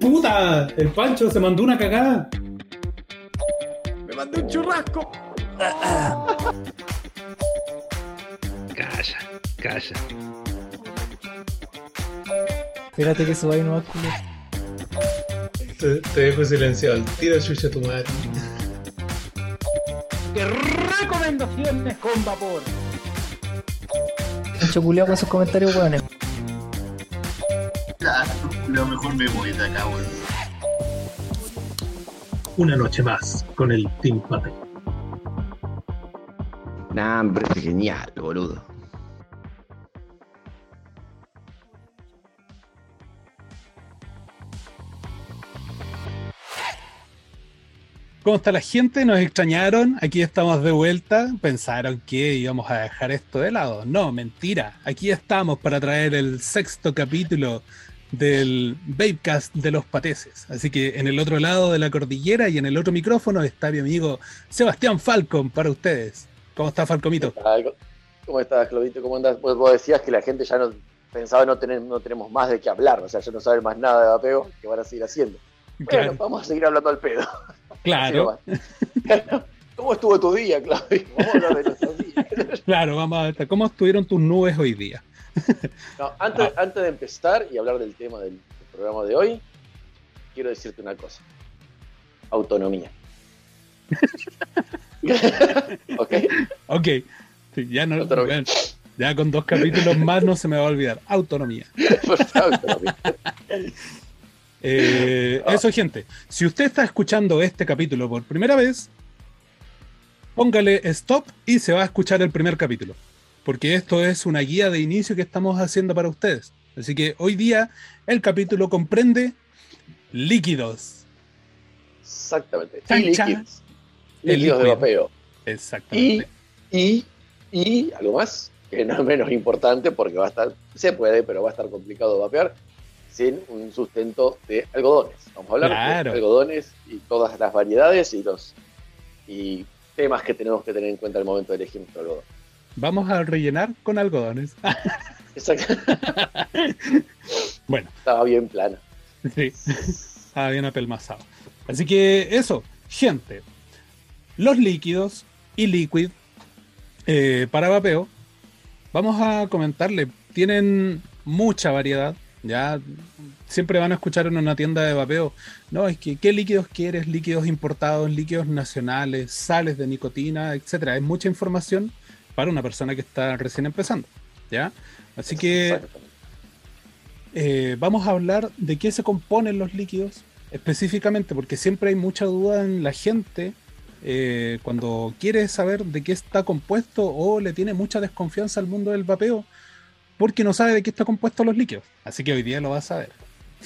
¡Puta! El Pancho se mandó una cagada. Me mandé un churrasco. Calla, calla. Espérate que suba ahí nomás, culo. Te, te dejo silenciado. Tira chucha a tu madre. Recomendaciones con vapor. Mucho culiao con sus comentarios, weones. Mejor me voy de acá, weón. Una noche más con el Team Pape. Nah, hombre, es genial, boludo. ¿Cómo está la gente? ¿Nos extrañaron? Aquí estamos de vuelta. ¿Pensaron que íbamos a dejar esto de lado? No, mentira. Aquí estamos para traer el sexto capítulo del Babecast de los Pateses. Así que en el otro lado de la cordillera y en el otro micrófono está mi amigo Sebastián Falcon para ustedes. ¿Cómo está Falcomito? ¿Cómo estás, Claudito? ¿Cómo andas? Vos, vos decías que la gente ya no pensaba no tener, no tenemos más de qué hablar, o sea, ya no saben más nada de vapeo que van a seguir haciendo. Bueno, Claro, vamos a seguir hablando al pedo. claro. ¿Cómo estuvo tu día, Claudio? Vamos a hablar de nuestros días. claro, vamos a ver. ¿Cómo estuvieron tus nubes hoy día? No, antes, antes de empezar y hablar del tema del, del programa de hoy, quiero decirte una cosa. Autonomía. ¿Ok? Ok, sí, ya, no, Autonomía. bueno, ya con dos capítulos más no se me va a olvidar. Autonomía. Autonomía. Eh, Ah. Eso, gente. Si usted está escuchando este capítulo por primera vez, póngale stop y se va a escuchar el primer capítulo. Porque esto es una guía de inicio que estamos haciendo para ustedes. Así que hoy día el capítulo comprende líquidos. Exactamente. Chan, Y chan. líquidos. El Líquidos de vapeo. Y, Exactamente. y, y algo más, que no es menos importante porque va a estar, se puede, pero va a estar complicado vapear sin un sustento de algodones. Vamos a hablar Claro. de algodones y todas las variedades y los y temas que tenemos que tener en cuenta al momento de elegir nuestro algodón. Vamos a rellenar con algodones. Exacto. bueno, Estaba bien plana. sí. Estaba bien apelmazado. Así que eso, gente. Los líquidos y liquid eh, para vapeo, vamos a comentarle, tienen mucha variedad. Ya siempre van a escuchar en una tienda de vapeo, no, es que qué líquidos quieres, líquidos importados, líquidos nacionales, sales de nicotina, etcétera. Es mucha información para una persona que está recién empezando. ¿Ya? Así que eh, vamos a hablar de qué se componen los líquidos específicamente, porque siempre hay mucha duda en la gente eh, cuando quiere saber de qué está compuesto o le tiene mucha desconfianza al mundo del vapeo, porque no sabe de qué está compuesto los líquidos. Así que hoy día lo va a saber.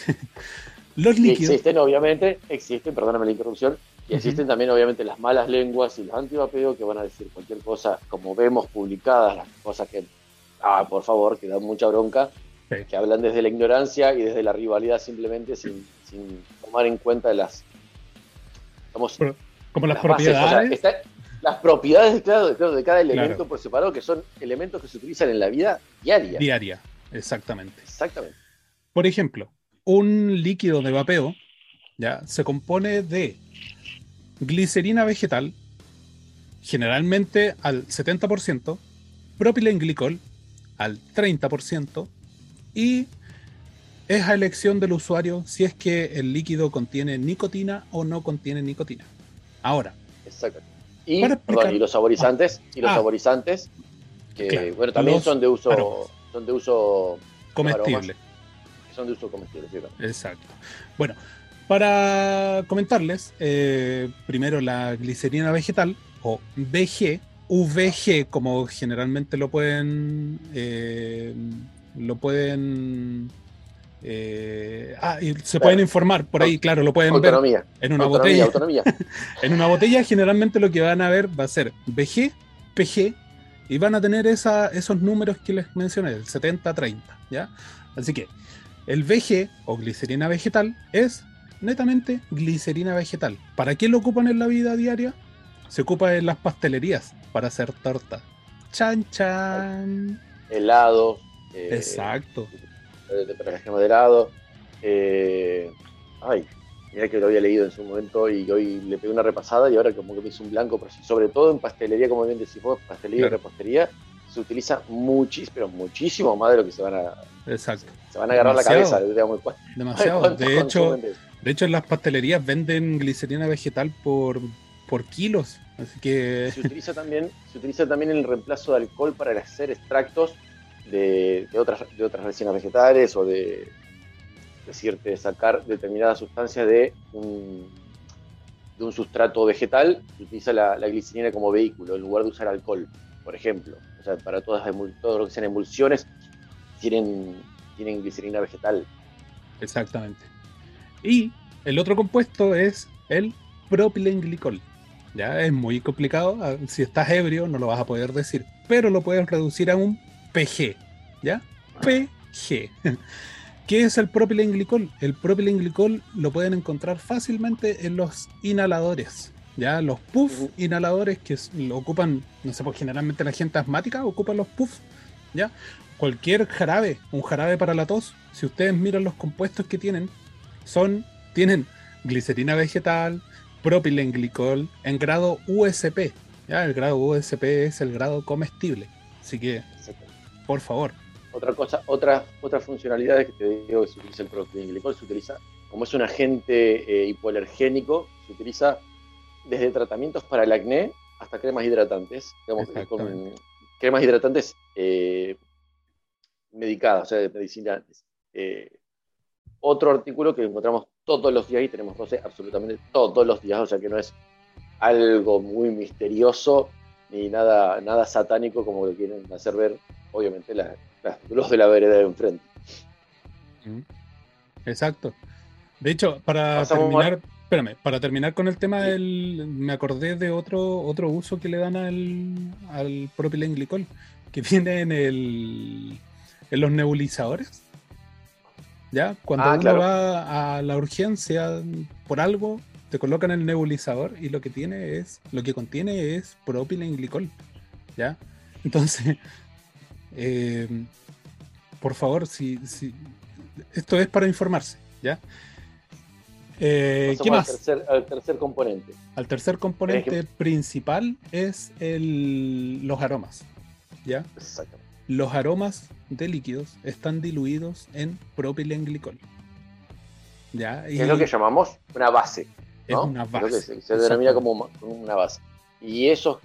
los líquidos. existen, obviamente, existen, perdóname la interrupción, y existen también, obviamente, las malas lenguas y los antivapeo que van a decir cualquier cosa, como vemos publicadas, las cosas que, ah, por favor, que dan mucha bronca, Sí. que hablan desde la ignorancia y desde la rivalidad simplemente sin, sin tomar en cuenta las, digamos, Como las, las bases, o sea, propiedades. está- las propiedades claro, de, claro, de cada elemento Claro. por separado, que son elementos que se utilizan en la vida diaria. diaria. Exactamente. Exactamente. Por ejemplo, un líquido de vapeo ya se compone de glicerina vegetal, generalmente al 70%, propilenglicol al 30% y es a elección del usuario si es que el líquido contiene nicotina o no contiene nicotina. Ahora, Exacto. Y, perdón, los saborizantes, y los Ah. saborizantes, que Claro, bueno, también son de uso, aromas. son de uso, comestible. son de uso comestible, sí. Exacto. Bueno, para comentarles, eh, primero la glicerina vegetal o VG, VG, como generalmente lo pueden, eh, lo pueden, eh, ah, y se pueden informar por ahí, claro, lo pueden ver Autonomía, en una autonomía, botella. autonomía. En una botella generalmente lo que van a ver va a ser VG, PG y van a tener esa, esos números que les mencioné, el 70-30, ¿ya? Así que el VG o glicerina vegetal es netamente glicerina vegetal. ¿Para qué lo ocupan en la vida diaria? Se ocupa en las pastelerías para hacer torta. Chan chan. Helado, eh, Exacto. de, de, de helado, eh, Ay, mira que lo había leído en su momento y hoy le pegué una repasada y ahora como que me hizo un blanco, pero sobre todo en pastelería, como bien decís vos, pastelería Claro. y repostería, se utiliza muchísimo, pero muchísimo más de lo que se van a, Exacto. se van a agarrar la cabeza. digamos, ¿cu- Demasiado. De hecho, de hecho, en las pastelerías venden glicerina vegetal por, por kilos. Así que se utiliza también se utiliza también el reemplazo de alcohol para hacer extractos de, de otras de otras resinas vegetales o de decirte sacar determinadas sustancias de un, de un sustrato vegetal se utiliza la, la glicerina como vehículo en lugar de usar alcohol por ejemplo o sea para todas todo lo que sean emulsiones tienen tienen glicerina vegetal Exactamente. Y el otro compuesto es el propilenglicol. Ya es muy complicado. ah, Si estás ebrio, no lo vas a poder decir. Pero lo puedes reducir a un PG. ¿Ya? PG. ¿Qué es el propilenglicol? El propilenglicol lo pueden encontrar fácilmente en los inhaladores. ¿Ya? Los puff inhaladores que lo ocupan, no sé, pues generalmente la gente asmática ocupa los puff. ¿Ya? Cualquier jarabe, un jarabe para la tos, si ustedes miran los compuestos que tienen, son, tienen glicerina vegetal, propilenglicol en grado USP. ¿ya? El grado USP es el grado comestible. Así que, por favor, Otra cosa, otra, otras funcionalidades que te digo que se utiliza el propilenglicol, se utiliza como es un agente eh, hipoalergénico, se utiliza desde tratamientos para el acné hasta cremas hidratantes, digamos, con Exactamente. cremas hidratantes eh, medicadas, o sea, de medicinales. Eh, otro artículo que encontramos todos los días y tenemos roce absolutamente todos los días, o sea que no es algo muy misterioso ni nada, nada satánico como lo quieren hacer ver, obviamente, la- la- los de la vereda de enfrente. Exacto. De hecho, para Pasamos terminar, espérame, para terminar con el tema del, me acordé de otro otro uso que le dan al, al propilenglicol, que viene en el en los nebulizadores. ¿Ya? Cuando Ah, uno claro. va a la urgencia por algo, te colocan el nebulizador y lo que tiene es, lo que contiene es propilenglicol. ¿Ya? Entonces, eh, por favor, si, si esto es para informarse, ¿ya? Eh, ¿Qué al más? tercer, al tercer componente. Al tercer componente principal es el, los aromas, ¿ya? Exactamente. Los aromas de líquidos están diluidos en propilenglicol, ¿ya? Y es lo que llamamos una base. es ¿no? una Es lo que base. se, se denomina como, una base. Y esos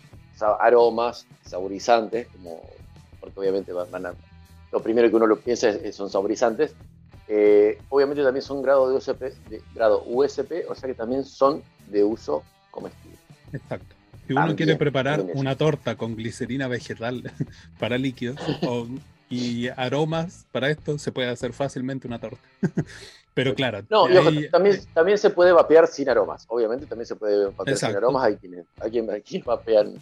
aromas saborizantes, como, porque obviamente van, van a, lo primero que uno lo piensa es, es- son saborizantes, eh, obviamente también son grado, de USP, de grado USP, o sea que también son de uso comestible. Exacto. Si uno También, quiere preparar una torta con glicerina vegetal para líquidos o- y aromas para esto, se puede hacer fácilmente una torta. Pero claro, No, también, también se puede vapear sin aromas. Obviamente también se puede vapear Exacto. sin aromas. Hay quienes, hay quienes, hay quienes vapean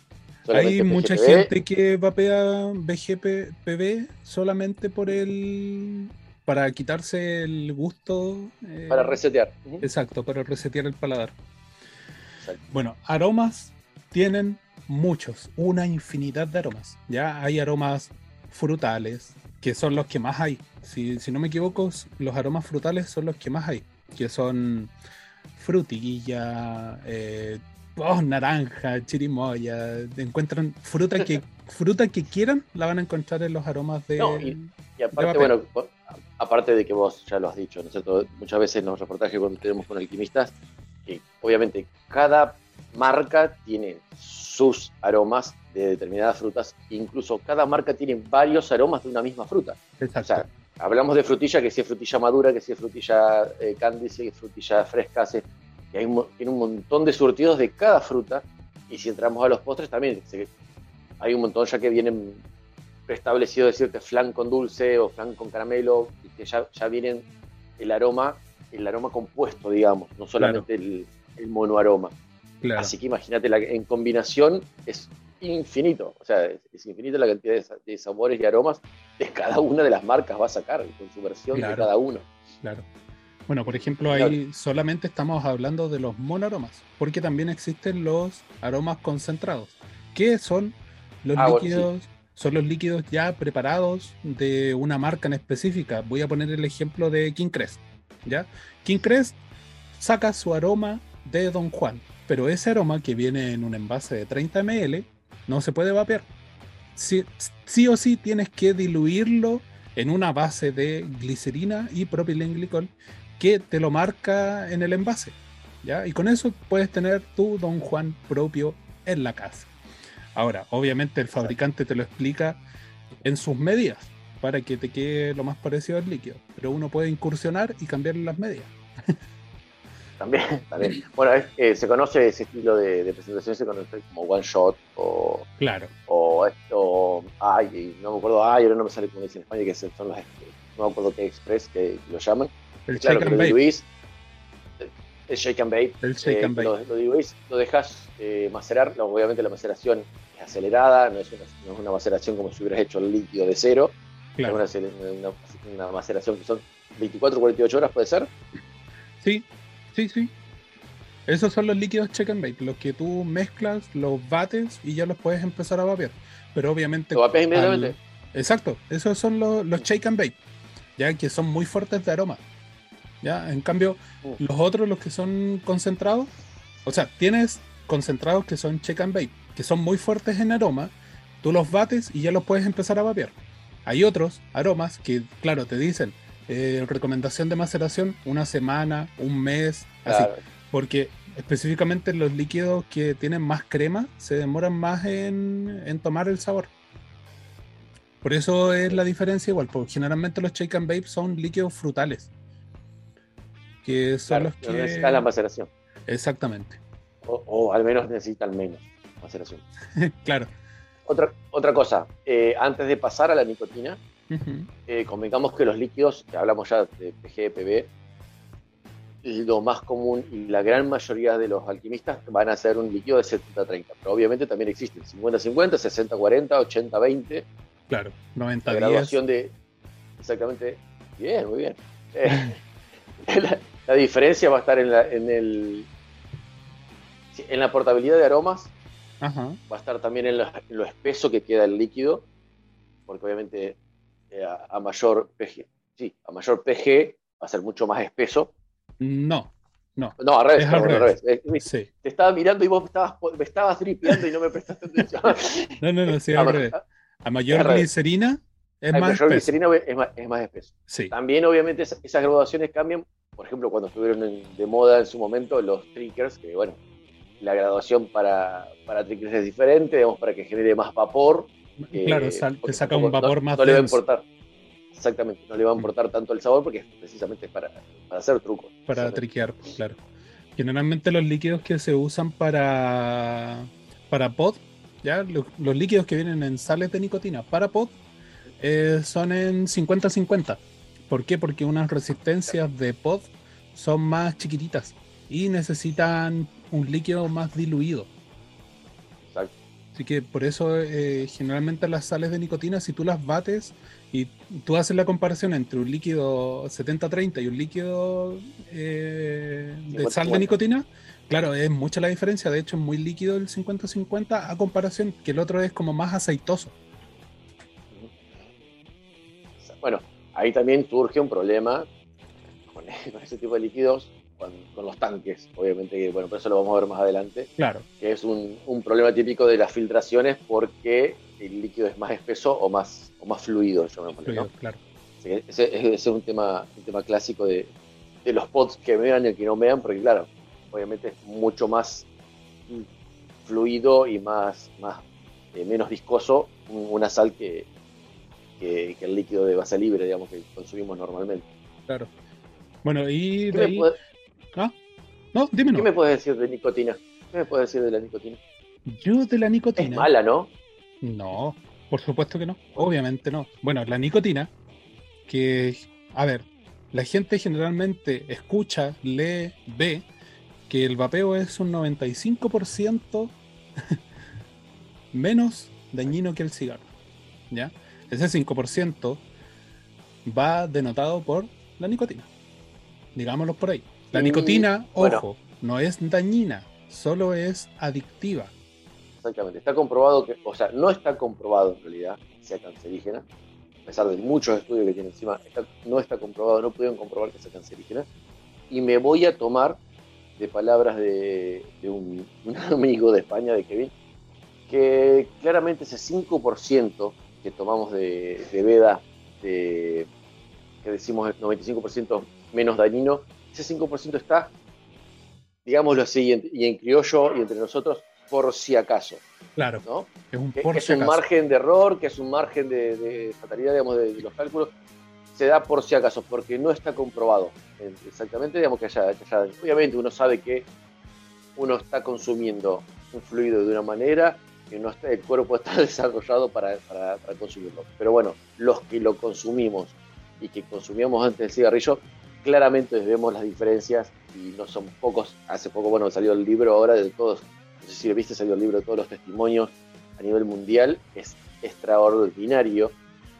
hay mucha PGPB. gente que vapea BGPB solamente por el para quitarse el gusto eh, para resetear. Exacto para resetear el paladar Exacto. bueno aromas tienen muchos una infinidad de aromas ya hay aromas frutales que son los que más hay si, si no me equivoco los aromas frutales son los que más hay que son frutilla eh, oh, naranja chirimoya encuentran fruta que fruta que quieran la van a encontrar en los aromas de No, y- Y De aparte, vapeo. bueno, aparte de que vos ya lo has dicho, ¿no es cierto? Muchas veces en los reportajes cuando tenemos con alquimistas, que obviamente cada marca tiene sus aromas de determinadas frutas, incluso cada marca tiene varios aromas de una misma fruta. O sea, hablamos de frutilla, que si es frutilla madura, que si es frutilla eh, candy, si es frutilla fresca, y hay un, mo- tiene un montón de surtidos de cada fruta, y si entramos a los postres también, se- hay un montón ya que vienen preestablecido decirte flan con dulce o flan con caramelo, y que ya, ya vienen el aroma, el aroma compuesto, digamos, no solamente el, el monoaroma. Claro. Así que imagínate, la- en combinación es infinito, o sea, es, es infinita la cantidad de, sa- de sabores y aromas que cada una de las marcas va a sacar con su versión Claro. de cada uno. Claro. Bueno, por ejemplo, ahí solamente estamos hablando de los monoaromas, porque también existen los aromas concentrados, que son los Ah, bueno, líquidos, son los líquidos ya preparados de una marca en específica. Voy a poner el ejemplo de King Crest, ¿ya? King Crest saca su aroma de Don Juan. Pero ese aroma que viene en un envase de 30 ml no se puede vapear. Sí, o sí tienes que diluirlo en una base de glicerina y propilenglicol que te lo marca en el envase. ¿ya? Y con eso puedes tener tu Don Juan propio en la casa. Ahora, obviamente el fabricante te lo explica en sus medidas para que te quede lo más parecido al líquido, pero uno puede incursionar y cambiarle las medidas. También, también. Bueno, es- eh, se conoce ese estilo de, de presentación, se conoce como one shot o, Claro, o esto, ay, no me acuerdo, ay, ahora no me sale como dice en España, que son los, no me acuerdo qué express que lo llaman. el Claro, shake and bake. diluís, el shake and bake, El shake eh, and bake. Lo, lo dejas eh, macerar, obviamente la maceración es acelerada, no es, una, no es una maceración como si hubieras hecho el líquido de cero, Claro. es una, una- una maceración que son 24 48 horas, puede ser. Sí, sí, sí. Esos son los líquidos check and bake, los que tú mezclas, los bates y ya los puedes empezar a vapear. Pero obviamente. Lo vapeas al- inmediatamente. Exacto, esos son los, los shake and bake, ya que son muy fuertes de aroma. Ya, en cambio, Mm. los otros, los que son concentrados, o sea, tienes concentrados que son check and bake, que son muy fuertes en aroma, tú los bates y ya los puedes empezar a vapear. Hay otros aromas que, claro, te dicen eh, recomendación de maceración una semana, un mes, así. Porque específicamente los líquidos que tienen más crema se demoran más en, en tomar el sabor. Por eso es la diferencia igual, porque generalmente los shake and bake son líquidos frutales. Que son Claro, los que... necesitas la maceración. Exactamente. O, o al menos necesitan menos maceración. claro. Otra, otra cosa, eh, antes de pasar a la nicotina, Ujú. eh, convengamos que los líquidos, que hablamos ya de PG, PB, lo más común y la gran mayoría de los alquimistas van a ser un líquido de 70-30, pero obviamente también existen 50-50, 60-40, 80-20, Claro. la 90 días. graduación de... Exactamente, bien, muy bien. Eh, la, la diferencia va a estar en, la, en, el, en la portabilidad de aromas Ajá. va a estar también en lo, en lo espeso que queda el líquido, porque obviamente a, a mayor PG, sí, a mayor PG va a ser mucho más espeso. No. No. No, al revés, Es al perdón, al revés. revés. Eh, Sí. Te estaba mirando y vos me estabas, me estabas dripeando y no me prestaste atención. No, no, no, sí, a, al ma- revés. A mayor glicerina es a más mayor espeso. glicerina es más, es más espeso. Sí. También, obviamente, esa- esas graduaciones cambian. Por ejemplo, cuando estuvieron en- de moda en su momento los triggers, que bueno, la graduación para, para triggers es diferente, digamos, para que genere más vapor. Eh, Claro, sal- te saca un vapor no- más No le va a importar. Exactamente, no le va a importar tanto el sabor porque es precisamente para, para hacer trucos. para triquear, claro. Generalmente los líquidos que se usan para, para pod, ¿ya? Los, los líquidos que vienen en sales de nicotina para pod eh, son en 50-50. ¿Por qué? Porque unas resistencias de pod son más chiquititas y necesitan un líquido más diluido. Así que por eso eh, generalmente las sales de nicotina, si tú las bates y tú haces la comparación entre un líquido 70-30 y un líquido eh, de sal de 50-50. nicotina, claro, es mucha la diferencia. De hecho, es muy líquido el 50-50 a comparación que el otro es como más aceitoso. Bueno, ahí también surge un problema con ese tipo de líquidos, con, con los tanques, obviamente, que, bueno, por eso lo vamos a ver más adelante, Claro, que es un, un problema típico de las filtraciones porque el líquido es más espeso o más, o más fluido, llamémosle, ¿no? fluido, claro. Así que ese, ese es un tema, un tema clásico de, de los pods que vean y el que no vean, porque claro, obviamente es mucho más fluido y más, más eh, menos viscoso un- una sal que, que, que el líquido de base libre, digamos, que consumimos normalmente. claro. Bueno, y ¿Qué de me, ahí. ¿Ah? No, dime qué me puedes decir de nicotina? ¿Qué me puedes decir de la nicotina? Yo de la Es nicotina. mala, ¿no? No, por supuesto que no. Obviamente no. Bueno, la nicotina, que, a ver, la gente generalmente escucha, lee, ve que el vapeo es un 95% menos dañino que el cigarro. ¿Ya? Ese 5% va denotado por la nicotina. Digámoslo por ahí. La Y, nicotina, bueno. ojo, no es dañina, solo es adictiva. Exactamente. Está comprobado que, o sea, no está comprobado en realidad que sea cancerígena, a pesar de muchos estudios que tiene encima, está- no está comprobado, no pudieron comprobar que sea cancerígena. Y me voy a tomar de palabras de, de un, un amigo de España, de Kevin, que claramente ese 5% que tomamos de, de veda, de, que decimos el 95% menos dañino, ese 5% está, digámoslo así, y en, y en criollo y entre nosotros, por si acaso, Claro, ¿no? es un que, por que es un margen de error, que es un margen de, de fatalidad, digamos, de, de los cálculos, se da por si acaso, porque no está comprobado eh, exactamente, digamos, que haya, que haya- obviamente uno sabe que uno está consumiendo un fluido de una manera que no está, el cuerpo está desarrollado para, para- para consumirlo. Pero bueno, los que lo consumimos y que consumíamos antes del cigarrillo, claramente vemos las diferencias y no son pocos. Hace poco, bueno, salió el libro ahora de todos, no sé si lo viste, salió el libro de todos los testimonios a nivel mundial, es extraordinario,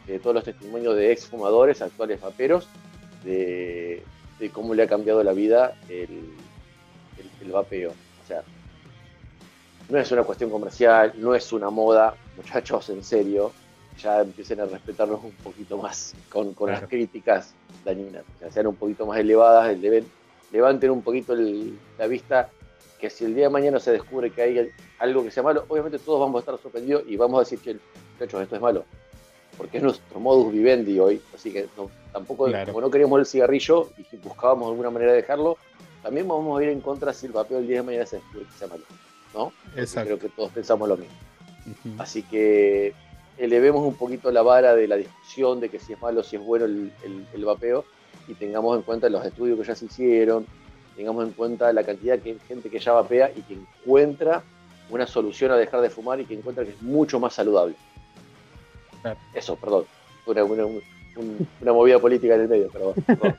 de todos los testimonios de exfumadores, actuales vaperos, de, cómo le ha cambiado la vida el, el, el vapeo. O sea, no es una cuestión comercial, no es una moda, muchachos, en serio, ya empiecen a respetarnos un poquito más con, con Claro. las críticas dañinas, o sea, sean un poquito más elevadas, levanten un poquito el- la vista, que si el día de mañana se descubre que hay algo que sea malo, obviamente todos vamos a estar sorprendidos y vamos a decir que, muchachos, esto es malo, porque es nuestro modus vivendi hoy, así que no- tampoco, Claro. como no queríamos el cigarrillo y buscábamos alguna manera de dejarlo, también vamos a ir en contra si el vapeo el día de mañana se descubre que sea malo, ¿no? Exacto. Creo que todos pensamos lo mismo. Así que elevemos un poquito la vara de la discusión de que si es malo, si es bueno el, el- el vapeo y tengamos en cuenta los estudios que ya se hicieron, tengamos en cuenta la cantidad de gente que ya vapea y que encuentra una solución a dejar de fumar y que encuentra que es mucho más saludable. Claro. Eso, perdón. Una, una- un- una movida política en el medio, pero.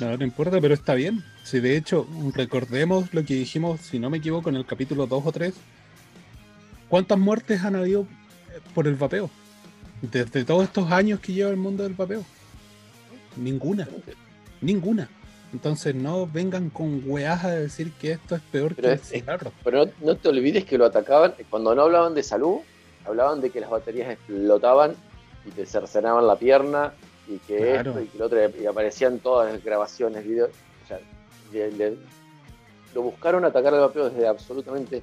No, no importa, pero está bien. Si de hecho, recordemos lo que dijimos, si no me equivoco, en el capítulo 2 o 3. ¿Cuántas muertes han habido por el vapeo? Desde todos estos años que lleva el mundo del vapeo. Ninguna, ninguna. Entonces no vengan con weas a decir que esto es peor Pero que el es- cigarro. Pero no, no te olvides que lo atacaban, cuando no hablaban de salud, hablaban de que las baterías explotaban y te cercenaban la pierna y que Claro. esto y que lo otro, y aparecían todas las grabaciones, videos. O sea, le- le- lo buscaron atacar al vapeo desde absolutamente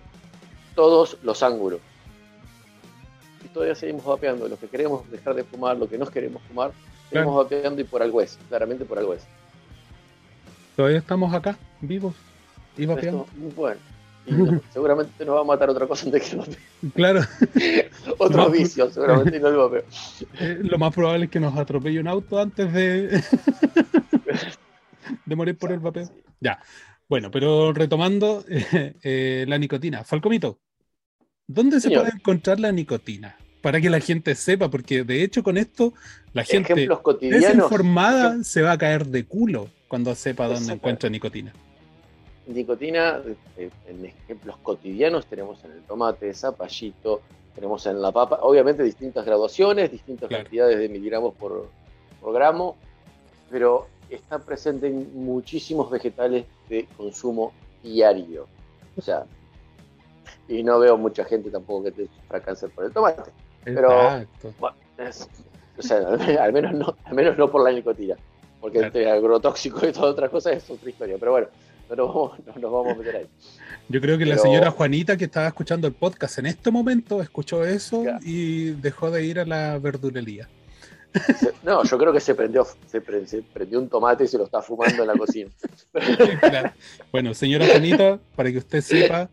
todos los ángulos. Todavía seguimos vapeando, los que queremos dejar de fumar, lo que no queremos fumar, seguimos vapeando y por algo es, claramente por algo es. Todavía estamos acá, vivos y vapeando. Esto, bueno, y no- seguramente nos va a matar otra cosa antes que el vapeo. Claro, Otro No. vicio, seguramente, y no el vapeo. eh, lo más probable es que nos atropelle un auto antes de, de morir por el vapeo. Sí. Bueno, pero retomando eh, eh, la nicotina. Falcomito, ¿dónde Señor. se puede encontrar la nicotina? Para que la gente sepa, porque de hecho con esto la gente desinformada se va a caer de culo cuando sepa dónde Exacto. encuentra nicotina. Nicotina, eh, en ejemplos cotidianos tenemos en el tomate, zapallito, tenemos en la papa, obviamente distintas graduaciones, distintas Claro. cantidades de miligramos por, por gramo, pero está presente en muchísimos vegetales de consumo diario. O sea, y no veo mucha gente tampoco que te sufra cáncer por el tomate. Pero-. Bueno, es- o sea, al menos no, al menos no por la nicotina, porque Claro. este agrotóxico y todas otras cosas es otra historia, pero bueno, no nos vamos, no nos vamos a meter ahí. Yo creo que la señora Juanita que estaba escuchando el podcast en este momento escuchó eso y dejó de ir a la verdulería. No, yo creo que se prendió, se, pre- se prendió un tomate y se lo está fumando en la cocina. Claro. Bueno, señora Juanita, para que usted sepa,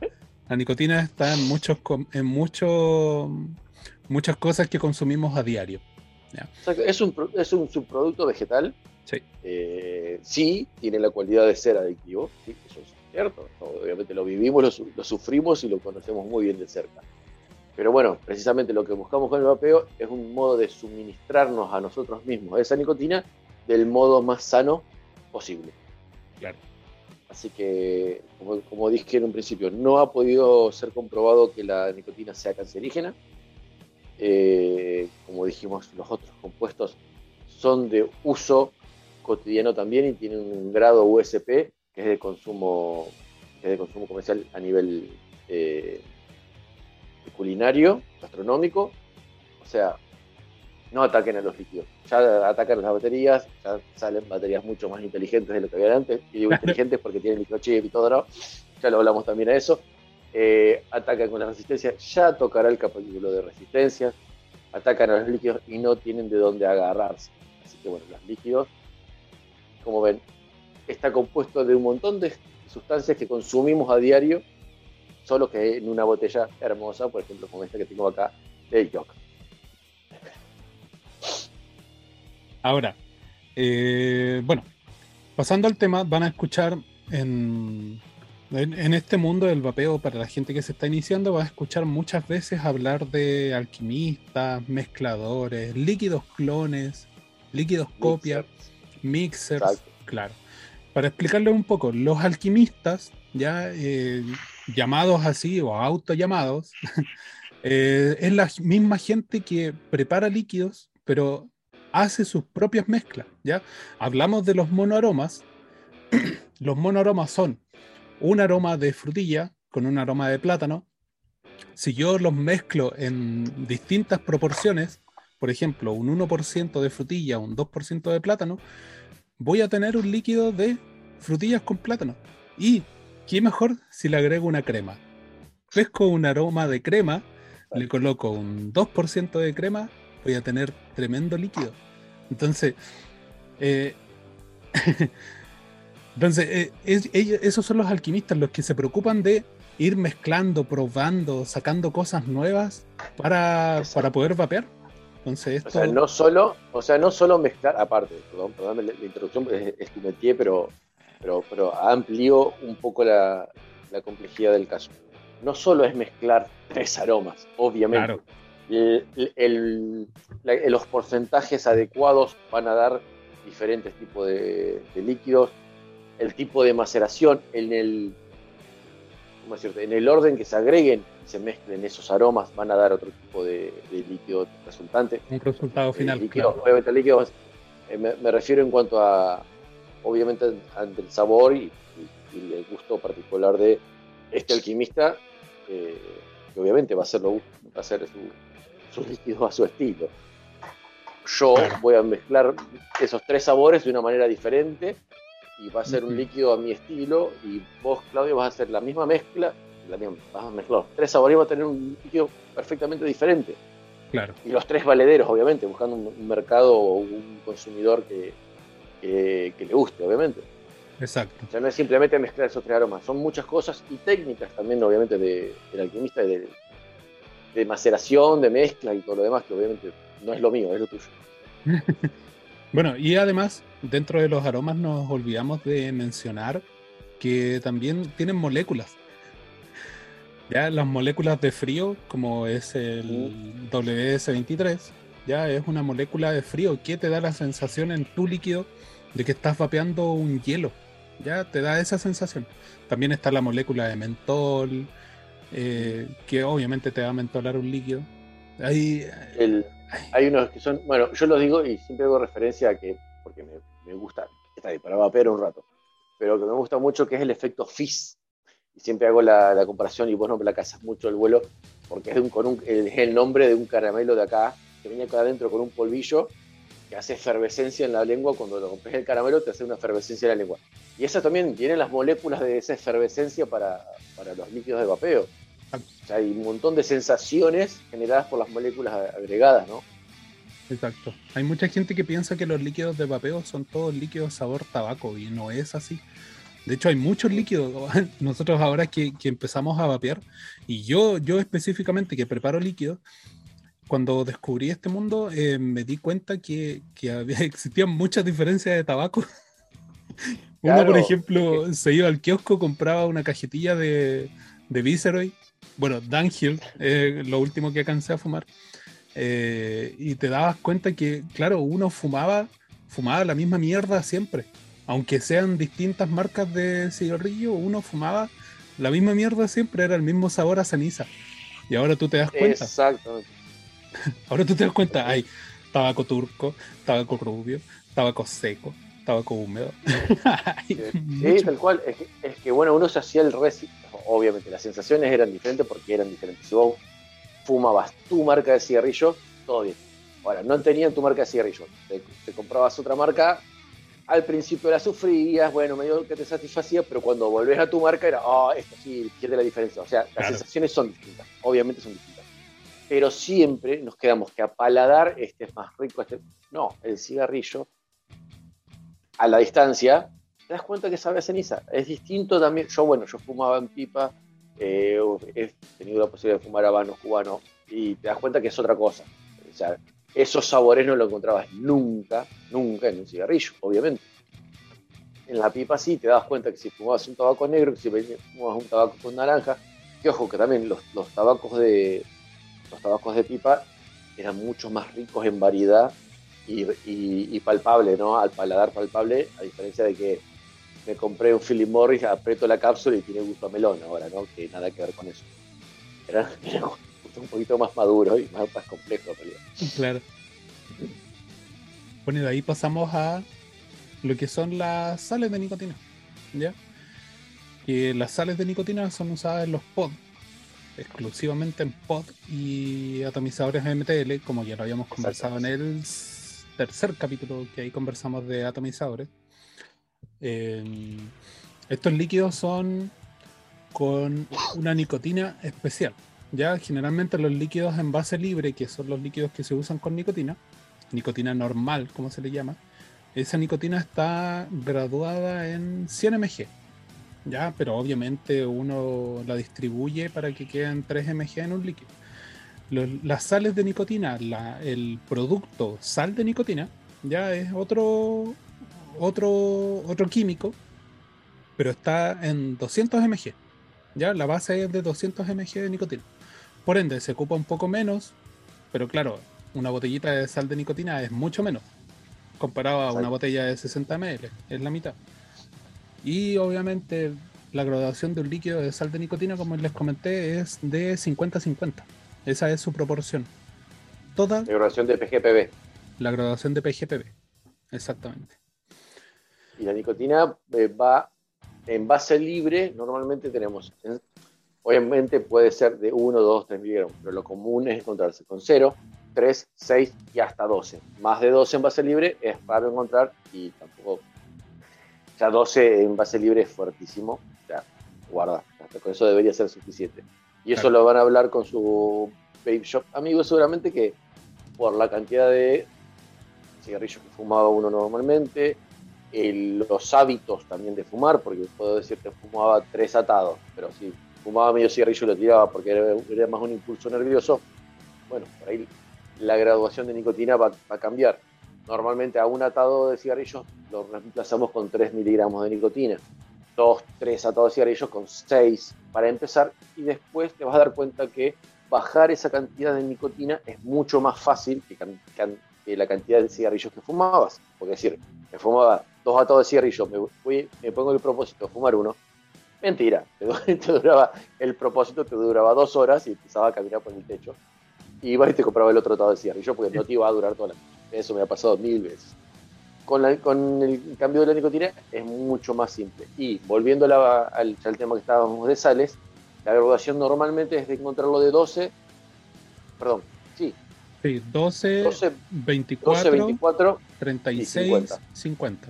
la nicotina está en muchos en muchos muchas cosas que consumimos a diario. O sea, que es, un, es un subproducto vegetal. Sí. Eh, sí, tiene la cualidad de ser adictivo, sí, eso es cierto. Obviamente lo vivimos, lo, su- lo sufrimos y lo conocemos muy bien de cerca. Pero bueno, precisamente lo que buscamos con el vapeo es un modo de suministrarnos a nosotros mismos esa nicotina del modo más sano posible. Claro. Así que, como, dije en un principio, no ha podido ser comprobado que la nicotina sea cancerígena. Eh, como dijimos, los otros compuestos son de uso cotidiano también y tienen un grado USP que es de consumo, que es de consumo comercial a nivel eh, culinario, gastronómico. O sea, no ataquen a los líquidos. Ya atacan las baterías, ya salen baterías mucho más inteligentes de lo que había antes. Y digo inteligentes porque tienen microchip y todo, ¿no? Ya lo hablamos también a eso. Eh, atacan con la resistencia, ya tocará el capítulo de resistencia. Atacan a los líquidos y no tienen de dónde agarrarse. Así que bueno, los líquidos, como ven, está compuesto de un montón de sustancias que consumimos a diario, solo que en una botella hermosa, por ejemplo, como esta que tengo acá, de Yok. Ahora, eh, bueno, pasando al tema, van a escuchar en, en, en este mundo del vapeo, para la gente que se está iniciando, va a escuchar muchas veces hablar de alquimistas, mezcladores, líquidos clones, líquidos copias, mixers, claro. Para explicarles un poco, los alquimistas, ya eh, llamados así o autollamados, eh, es la misma gente que prepara líquidos, pero hace sus propias mezclas, ¿ya? Hablamos de los monoaromas. los monoaromas son un aroma de frutilla con un aroma de plátano. Si yo los mezclo en distintas proporciones, por ejemplo, un 1% de frutilla, un 2% de plátano, voy a tener un líquido de frutillas con plátano. Y qué mejor si le agrego una crema. Pesco un aroma de crema, le coloco un 2% de crema, voy a tener tremendo líquido. Entonces, eh, entonces eh, es- ellos- esos son los alquimistas los que se preocupan de ir mezclando, probando, sacando cosas nuevas para, para poder vapear. Entonces, O esto, sea, no solo, o sea, no solo mezclar, aparte, perdón, perdóname la, la introducción, es, es tu pero, pero, pero amplío un poco la, la complejidad del caso. No solo es mezclar tres aromas, obviamente. claro, El- el- la- los porcentajes adecuados van a dar diferentes tipos de, de líquidos, el tipo de maceración, en el, ¿cómo decirte? en el orden que se agreguen y se mezclen esos aromas, van a dar otro tipo de, de líquido resultante. un resultado final. El líquido, claro. obviamente el líquido, eh, me, me refiero en cuanto a, obviamente, ante el sabor y, y- y el gusto particular de este alquimista, eh, que obviamente va a hacer, lo, va a hacer su, su líquido a su estilo. Yo voy a mezclar esos tres sabores de una manera diferente y va a ser un líquido a mi estilo y vos, Claudio, vas a hacer la misma mezcla, la misma, vas a mezclar los tres sabores y va a tener un líquido perfectamente diferente claro. y los tres valederos, obviamente, buscando un, un mercado o un consumidor que, que- que le guste, obviamente. Exacto. O sea, no es simplemente mezclar esos tres aromas, son muchas cosas y técnicas también, obviamente, de- del alquimista, y de, de maceración, de mezcla y todo lo demás, que obviamente no es lo mío, es lo tuyo. Bueno, y además, dentro de los aromas nos olvidamos de mencionar que también tienen moléculas. Ya las moléculas de frío, como es el WS23, ya es una molécula de frío que te da la sensación en tu líquido de que estás vapeando un hielo. Ya te da esa sensación. También está la molécula de mentol, eh, que obviamente te va a mentolar un líquido. Hay, El- hay unos que son, bueno, yo los digo y siempre hago referencia a que, porque me, me gusta, está ahí, para vapear un rato, pero que me gusta mucho que es el efecto fizz. Y siempre hago la, la comparación y vos no me la casas mucho el vuelo, porque es, un- con un- es el nombre de un caramelo de acá, que viene acá adentro con un polvillo que hace efervescencia en la lengua, cuando lo rompes el caramelo te hace una efervescencia en la lengua. Y esas también tienen las moléculas de esa efervescencia para, para los líquidos de vapeo. O sea, hay un montón de sensaciones generadas por las moléculas agregadas, ¿no? Exacto. Hay mucha gente que piensa que los líquidos de vapeo son todos líquidos sabor tabaco y no es así. De hecho, hay muchos líquidos. Nosotros ahora que, que empezamos a vapear, y yo, yo específicamente que preparo líquidos, cuando descubrí este mundo eh, me di cuenta que, que había, existían muchas diferencias de tabaco. Uno, Claro, por ejemplo, se iba al kiosco, compraba una cajetilla de, de Viceroy. Bueno, Dunhill, eh, lo último que alcancé a fumar. Eh, y te dabas cuenta que, claro, uno fumaba, fumaba la misma mierda siempre. Aunque sean distintas marcas de cigarrillo, uno fumaba la misma mierda siempre, era el mismo sabor a ceniza. Y ahora tú te das cuenta, Exactamente. ahora tú te das cuenta, hay tabaco turco, tabaco rubio, tabaco seco, tabaco húmedo. Sí, tal cual. Es que, es que, bueno, uno se hacía el reci. Obviamente, las sensaciones eran diferentes porque eran diferentes. Si vos fumabas tu marca de cigarrillo, todo bien. Ahora, no tenían tu marca de cigarrillo. Te, te comprabas otra marca, al principio la sufrías, bueno, medio que te satisfacía, pero cuando volvés a tu marca era, ah, esto sí, pierde la diferencia. O sea, las Claro. sensaciones son distintas, obviamente son distintas. Pero siempre nos quedamos que a paladar este es más rico, este. No, el cigarrillo, a la distancia, te das cuenta que sabe a ceniza. Es distinto también. Yo, bueno, yo fumaba en pipa, eh, he tenido la posibilidad de fumar habanos cubanos, y te das cuenta que es otra cosa. O sea, esos sabores no lo encontrabas nunca, nunca en un cigarrillo, obviamente. En la pipa sí, te das cuenta que si fumabas un tabaco negro, que si fumabas un tabaco con naranja, que ojo, que también los, los tabacos de los tabacos de pipa eran mucho más ricos en variedad y, palpable, ¿no? Al paladar palpable, a diferencia de que me compré un Philip Morris, aprieto la cápsula y tiene gusto a melón ahora, ¿no? Que nada que ver con eso. Era, un poquito más maduro y más, más complejo, en realidad. Claro. Bueno, y de ahí pasamos a lo que son las sales de nicotina. ¿Ya? Las sales de nicotina son usadas en los pod, exclusivamente en pod y atomizadores MTL, como ya lo habíamos conversado en el tercer capítulo que ahí conversamos de atomizadores. Eh, estos líquidos son con una nicotina especial. Ya generalmente los líquidos en base libre, que son los líquidos que se usan con nicotina, nicotina normal, como se le llama, esa nicotina está graduada en 100 mg. Ya, pero obviamente uno la distribuye para que queden 3 mg en un líquido. Los- las sales de nicotina, la- el producto sal de nicotina, ya es otro, otro, otro químico, pero está en 200 mg. Ya, la base es de 200 mg de nicotina. Por ende, se ocupa un poco menos, pero claro, una botellita de sal de nicotina es mucho menos comparado a una botella de 60 ml, es la mitad. Y obviamente la graduación de un líquido de sal de nicotina, como les comenté, es de 50-50. Esa es su proporción. Toda De graduación de PGPB. la graduación de PGPB. Exactamente. Y la nicotina eh, va en base libre, normalmente tenemos, en- obviamente puede ser de 1, 2, 3 miligramos, pero lo común es encontrarse con 0, 3, 6 y hasta 12. Más de 12 en base libre es raro encontrar y tampoco, ya 12 en base libre es fuertísimo, ya guarda, hasta con eso debería ser suficiente. Y eso Claro. lo van a hablar con su vape shop amigo seguramente que por la cantidad de cigarrillos que fumaba uno normalmente, el- los hábitos también de fumar, porque puedo decir que fumaba tres atados, pero si fumaba medio cigarrillo y lo tiraba porque era, era más un impulso nervioso, bueno, por ahí la graduación de nicotina va, va a cambiar. Normalmente a un atado de cigarrillos lo reemplazamos con 3 miligramos de nicotina, dos, tres atados de cigarrillos con 6 para empezar, y después te vas a dar cuenta que bajar esa cantidad de nicotina es mucho más fácil que, can- can- que la cantidad de cigarrillos que fumabas. Porque es decir, me fumaba dos atados de cigarrillos, me, pongo el propósito de fumar uno. Mentira, te, du- te duraba, el propósito te duraba dos horas y empezaba a caminar por el techo. Y ibas y te compraba el otro atado de cigarrillo porque no te iba a durar toda la noche. Eso me ha pasado mil veces. Con, la- con el cambio de la nicotina es mucho más simple. Y volviendo a la- al, al tema que estábamos de sales, la graduación normalmente es de encontrarlo de 12, perdón, sí, Sí, 12, 12, 24, 12 24, 36, 50. 50.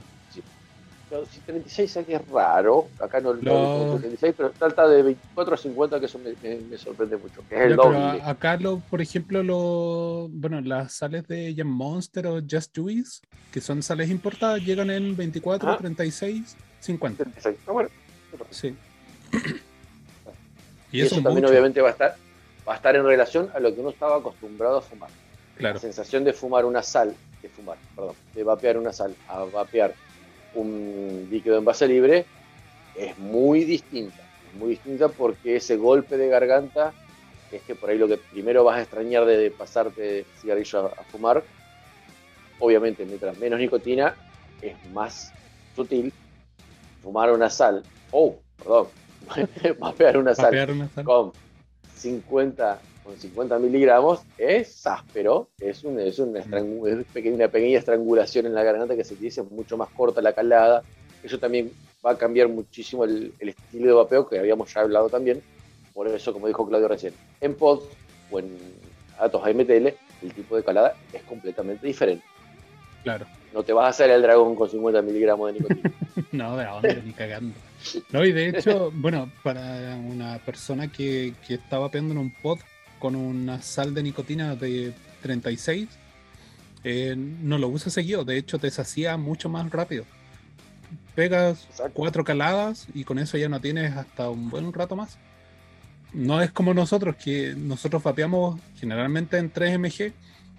Si 36 aquí es raro, acá no lo No. no, 36, pero trata de 24 a 50, que eso me, me- me sorprende mucho, que es el doble. acá, lo, por ejemplo, lo, bueno, las sales de Jam Monster o Just Juice, que son sales importadas, llegan en 24, Ajá. 36, 50. 36. Ah, bueno, Sí. y y eso eso, también mucho, obviamente va a estar va a estar en relación a lo que uno estaba acostumbrado a fumar. claro. La sensación de fumar una sal, de fumar, perdón, de vapear una sal a vapear un líquido en base libre es muy distinta. Es muy distinta porque ese golpe de garganta es que por ahí lo que primero vas a extrañar de, pasarte de cigarrillo a, a fumar, obviamente mientras menos nicotina es más sutil. Fumar una sal, oh, perdón, vapear una sal Vapear una sal. con 50, con 50 miligramos es áspero, es, un, es, una, es pequeña, una pequeña estrangulación en la garganta que se dice mucho más corta la calada. Eso también va a cambiar muchísimo el, el estilo de vapeo que habíamos ya hablado también. Por eso, como dijo Claudio recién, en pod o en Atos AMTL el tipo de calada es completamente diferente. Claro. No te vas a hacer el dragón con 50 miligramos de nicotina. No, de dónde, ni cagando. No, y de hecho, bueno, para una persona que, que está vapeando en un pod con una sal de nicotina de 36, eh, no lo usa seguido, de hecho te sacía mucho más rápido. Pegas Exacto. cuatro caladas y con eso ya no tienes hasta un buen rato más. No es como nosotros, que nosotros vapeamos generalmente en 3 mg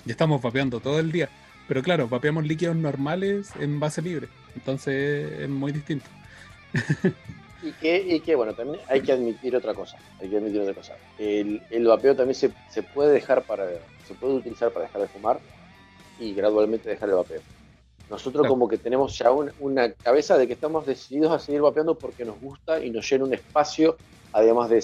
y estamos vapeando todo el día. Pero claro, vapeamos líquidos normales en base libre. Entonces es muy distinto. Y que, y que, bueno, también hay que admitir otra cosa. Hay que admitir otra cosa. El, el vapeo también se, se puede dejar para, se puede utilizar para dejar de fumar y gradualmente dejar el vapeo. Nosotros Claro. como que tenemos ya un- una cabeza de que estamos decididos a seguir vapeando porque nos gusta y nos llena un espacio, además de,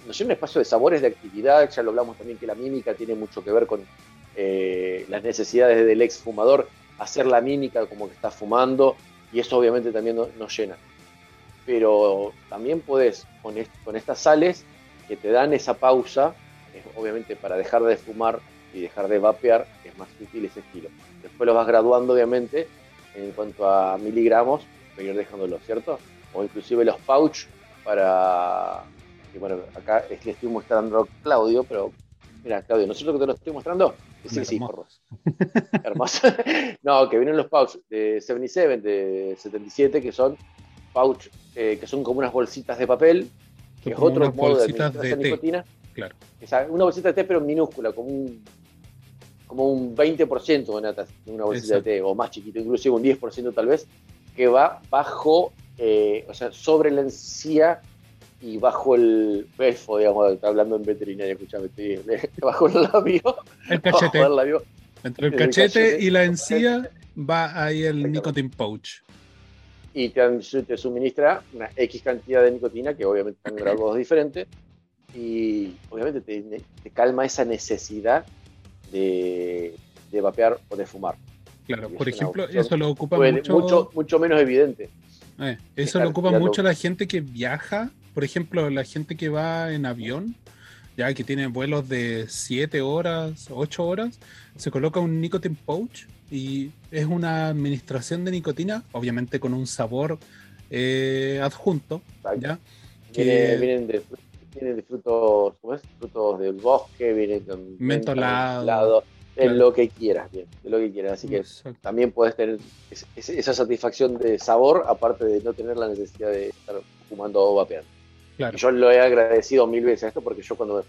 nos llena un espacio de sabores, de actividad. Ya lo hablamos también que la mímica tiene mucho que ver con eh, las necesidades del ex fumador, hacer la mímica como que está fumando y eso obviamente también no- nos llena. Pero también puedes, con, est- con estas sales que te dan esa pausa, es obviamente para dejar de fumar y dejar de vapear, es más útil ese estilo. Después lo vas graduando, obviamente, en cuanto a miligramos, ir dejándolo, ¿cierto? O inclusive los pouch para... bueno, acá le estoy mostrando a Claudio, pero mira, Claudio, nosotros que te lo estoy mostrando, sí, sí, porro. Hermoso. no, que vienen los pouch de 77, de 77, que son pouch, eh, que son como unas bolsitas de papel, que es otro modo de administrar nicotina. Claro. Esa- una bolsita de té, pero minúscula, como un, como un 20% de de una bolsita Exacto. de té, o más chiquito, inclusive un 10% tal vez, que va bajo, eh, o sea, sobre la encía y bajo el belfo, digamos, está hablando en veterinaria, escuchame, estoy bajo el labio, El bajo cachete. el labio, Entre el el cachete cachete. y la encía va ahí el nicotine pouch. Y te, te suministra una X cantidad de nicotina, que obviamente están graduados diferentes, y obviamente te, te calma esa necesidad de, de vapear o de fumar. Claro, es por ejemplo, opción eso lo ocupa mucho, mucho, mucho menos evidente. eh, eso lo ocupa mucho la gente que viaja, por ejemplo, la gente que va en avión, ya que tiene vuelos de 7 horas, 8 horas, se coloca un nicotine pouch y es una administración de nicotina, obviamente con un sabor eh, adjunto. ¿ya? Viene- Que- vienen, de, vienen de frutos, ¿cómo es? Frutos del bosque, vienen con Mentolado. mentolado, Claro. lo que quieras, bien, de lo que quieras. Así que Exacto. también puedes tener es- es- esa satisfacción de sabor, aparte de no tener la necesidad de estar fumando o vapeando. Claro. Y yo lo he agradecido mil veces a esto porque yo cuando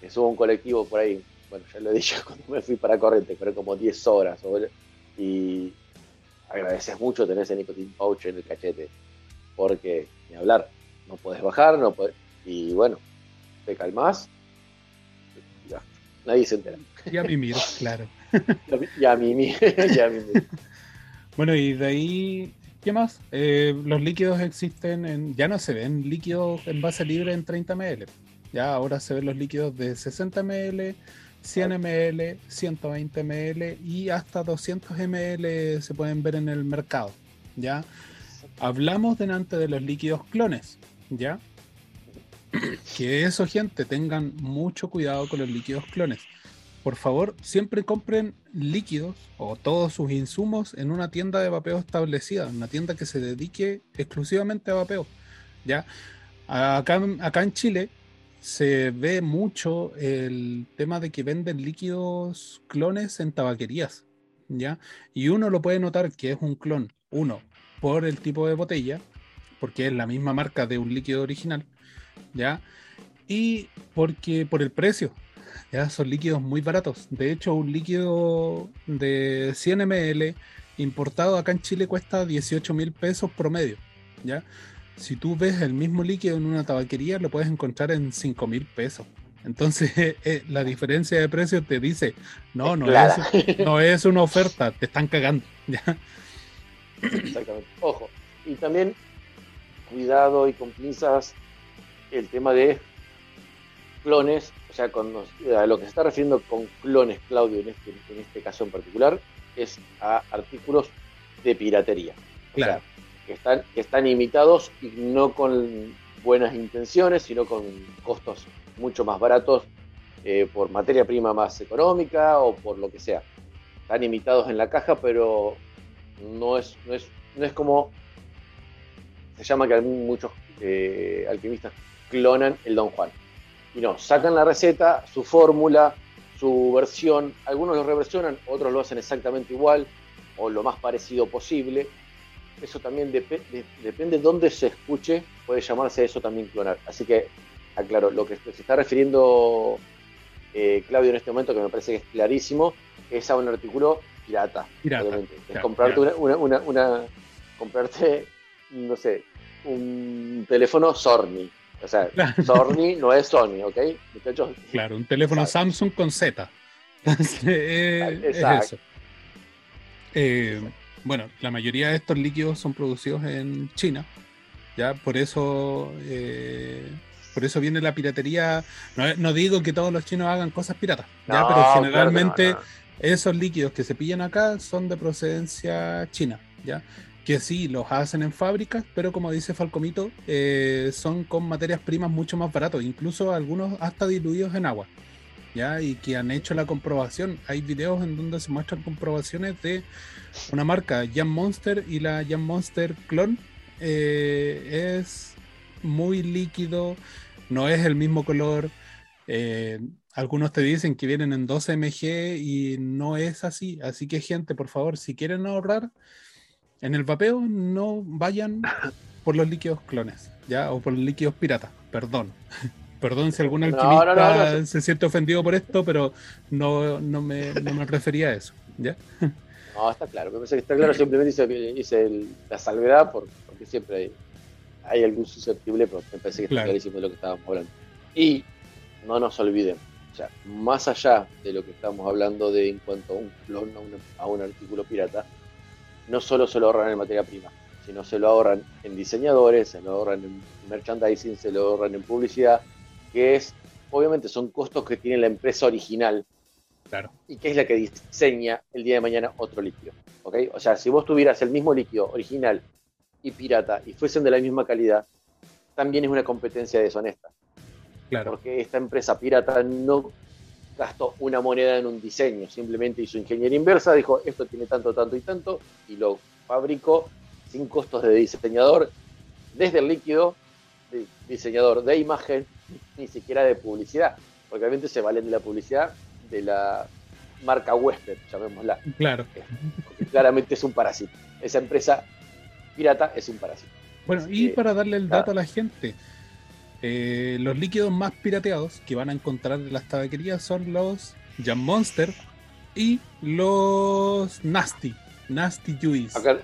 me subo a un colectivo por ahí, bueno, ya lo he dicho cuando me fui para Corrientes, pero como 10 horas, o- y agradeces mucho tener ese nicotine pouch en el cachete, porque ni hablar, no puedes bajar, no podés, y bueno, te calmas, ya, nadie se entera. Y a mimir, claro. Ya a mí, mi- ya a mí mi- Bueno, y de ahí, ¿qué más? Eh, los líquidos existen en. Ya no se ven líquidos en base libre en 30 ml. Ya ahora se ven los líquidos de 60 ml, 100 ml, 120 ml y hasta 200 ml se pueden ver en el mercado. ¿Ya? Hablamos delante de los líquidos clones. ¿Ya? Que eso, gente, tengan mucho cuidado con los líquidos clones por favor, siempre compren líquidos o todos sus insumos en una tienda de vapeo establecida, una tienda que se dedique exclusivamente a vapeo. ¿ya? Acá, acá en Chile se ve mucho el tema de que venden líquidos clones en tabaquerías. ¿ya? Y uno lo puede notar que es un clon, uno, por el tipo de botella, porque es la misma marca de un líquido original, ¿ya? Y porque por el precio, ya son líquidos muy baratos. De hecho, un líquido de 100 ml importado acá en Chile cuesta 18 mil pesos promedio. ¿ya? Si tú ves el mismo líquido en una tabaquería, lo puedes encontrar en 5 mil pesos. Entonces, eh, la diferencia de precio te dice, no, no es, no es una oferta, te están cagando. ¿ya? Exactamente. Ojo. Y también cuidado y con pinzas el tema de clones, o sea, con los- a lo que se está refiriendo con clones, Claudio, en este, en este caso en particular, es a artículos de piratería. O Claro. sea, que están, que están imitados y no con buenas intenciones, sino con costos mucho más baratos eh, por materia prima más económica o por lo que sea. Están imitados en la caja, pero no es, no es, no es como se llama que muchos eh, alquimistas clonan el Don Juan. Y no, sacan la receta, su fórmula, su versión, algunos lo reversionan, otros lo hacen exactamente igual o lo más parecido posible. Eso también depende de dónde se escuche, puede llamarse eso también clonar. Así que, aclaro, lo que se está refiriendo eh, Claudio en este momento, que me parece que es clarísimo, es a un artículo pirata. pirata es comprarte Una, una, una, comprarte, no sé, un teléfono Sony. O sea, Sony no es Sony, ¿ok? Muchachos. Claro, un teléfono Samsung con Z. Eh, es eso. Eh, bueno, la mayoría de estos líquidos son producidos en China. Ya, por eso, eh, por eso viene la piratería. No, digo que todos los chinos hagan cosas piratas, ya, pero generalmente esos líquidos que se pillan acá son de procedencia china, ya que sí, los hacen en fábricas, pero como dice Falcomito, eh, son con materias primas mucho más baratos, incluso algunos hasta diluidos en agua. ¿ya? Y que han hecho la comprobación. Hay videos en donde se muestran comprobaciones de una marca, Jam Monster, y la Jam Monster Clone eh, es muy líquido, no es el mismo color. Eh, algunos te dicen que vienen en 12 mg y no es así. Así que gente, por favor, si quieren ahorrar, en el vapeo no vayan por los líquidos clones, ¿ya? O por los líquidos piratas, perdón. Perdón si algún alquimista se siente ofendido por esto, pero no, me, refería a eso, ¿ya? No, está claro, me parece que está claro, simplemente hice, la salvedad porque siempre hay, algún susceptible, pero me parece que está clarísimo de lo que estábamos hablando. Y no nos olviden, o sea, más allá de lo que estamos hablando de en cuanto a un clon, a un artículo pirata, no solo se lo ahorran en materia prima, sino se lo ahorran en diseñadores, se lo ahorran en merchandising, se lo ahorran en publicidad, que es, obviamente son costos que tiene la empresa original. Claro. Y que es la que diseña el día de mañana otro líquido. ¿ok? O sea, si vos tuvieras el mismo líquido original y pirata y fuesen de la misma calidad, también es una competencia deshonesta. Claro. Porque esta empresa pirata no gastó una moneda en un diseño, simplemente hizo ingeniería inversa, dijo esto tiene tanto, tanto y tanto, y lo fabricó sin costos de diseñador, desde el líquido, de diseñador de imagen, ni siquiera de publicidad, porque obviamente se valen de la publicidad de la marca huésped, llamémosla. Claro. Porque claramente es un parásito. Esa empresa pirata es un parásito. Bueno, y para darle el dato a la gente, eh, los líquidos más pirateados que van a encontrar en las tabaquerías son los Jam Monster y los Nasty, Nasty Juice. Acá,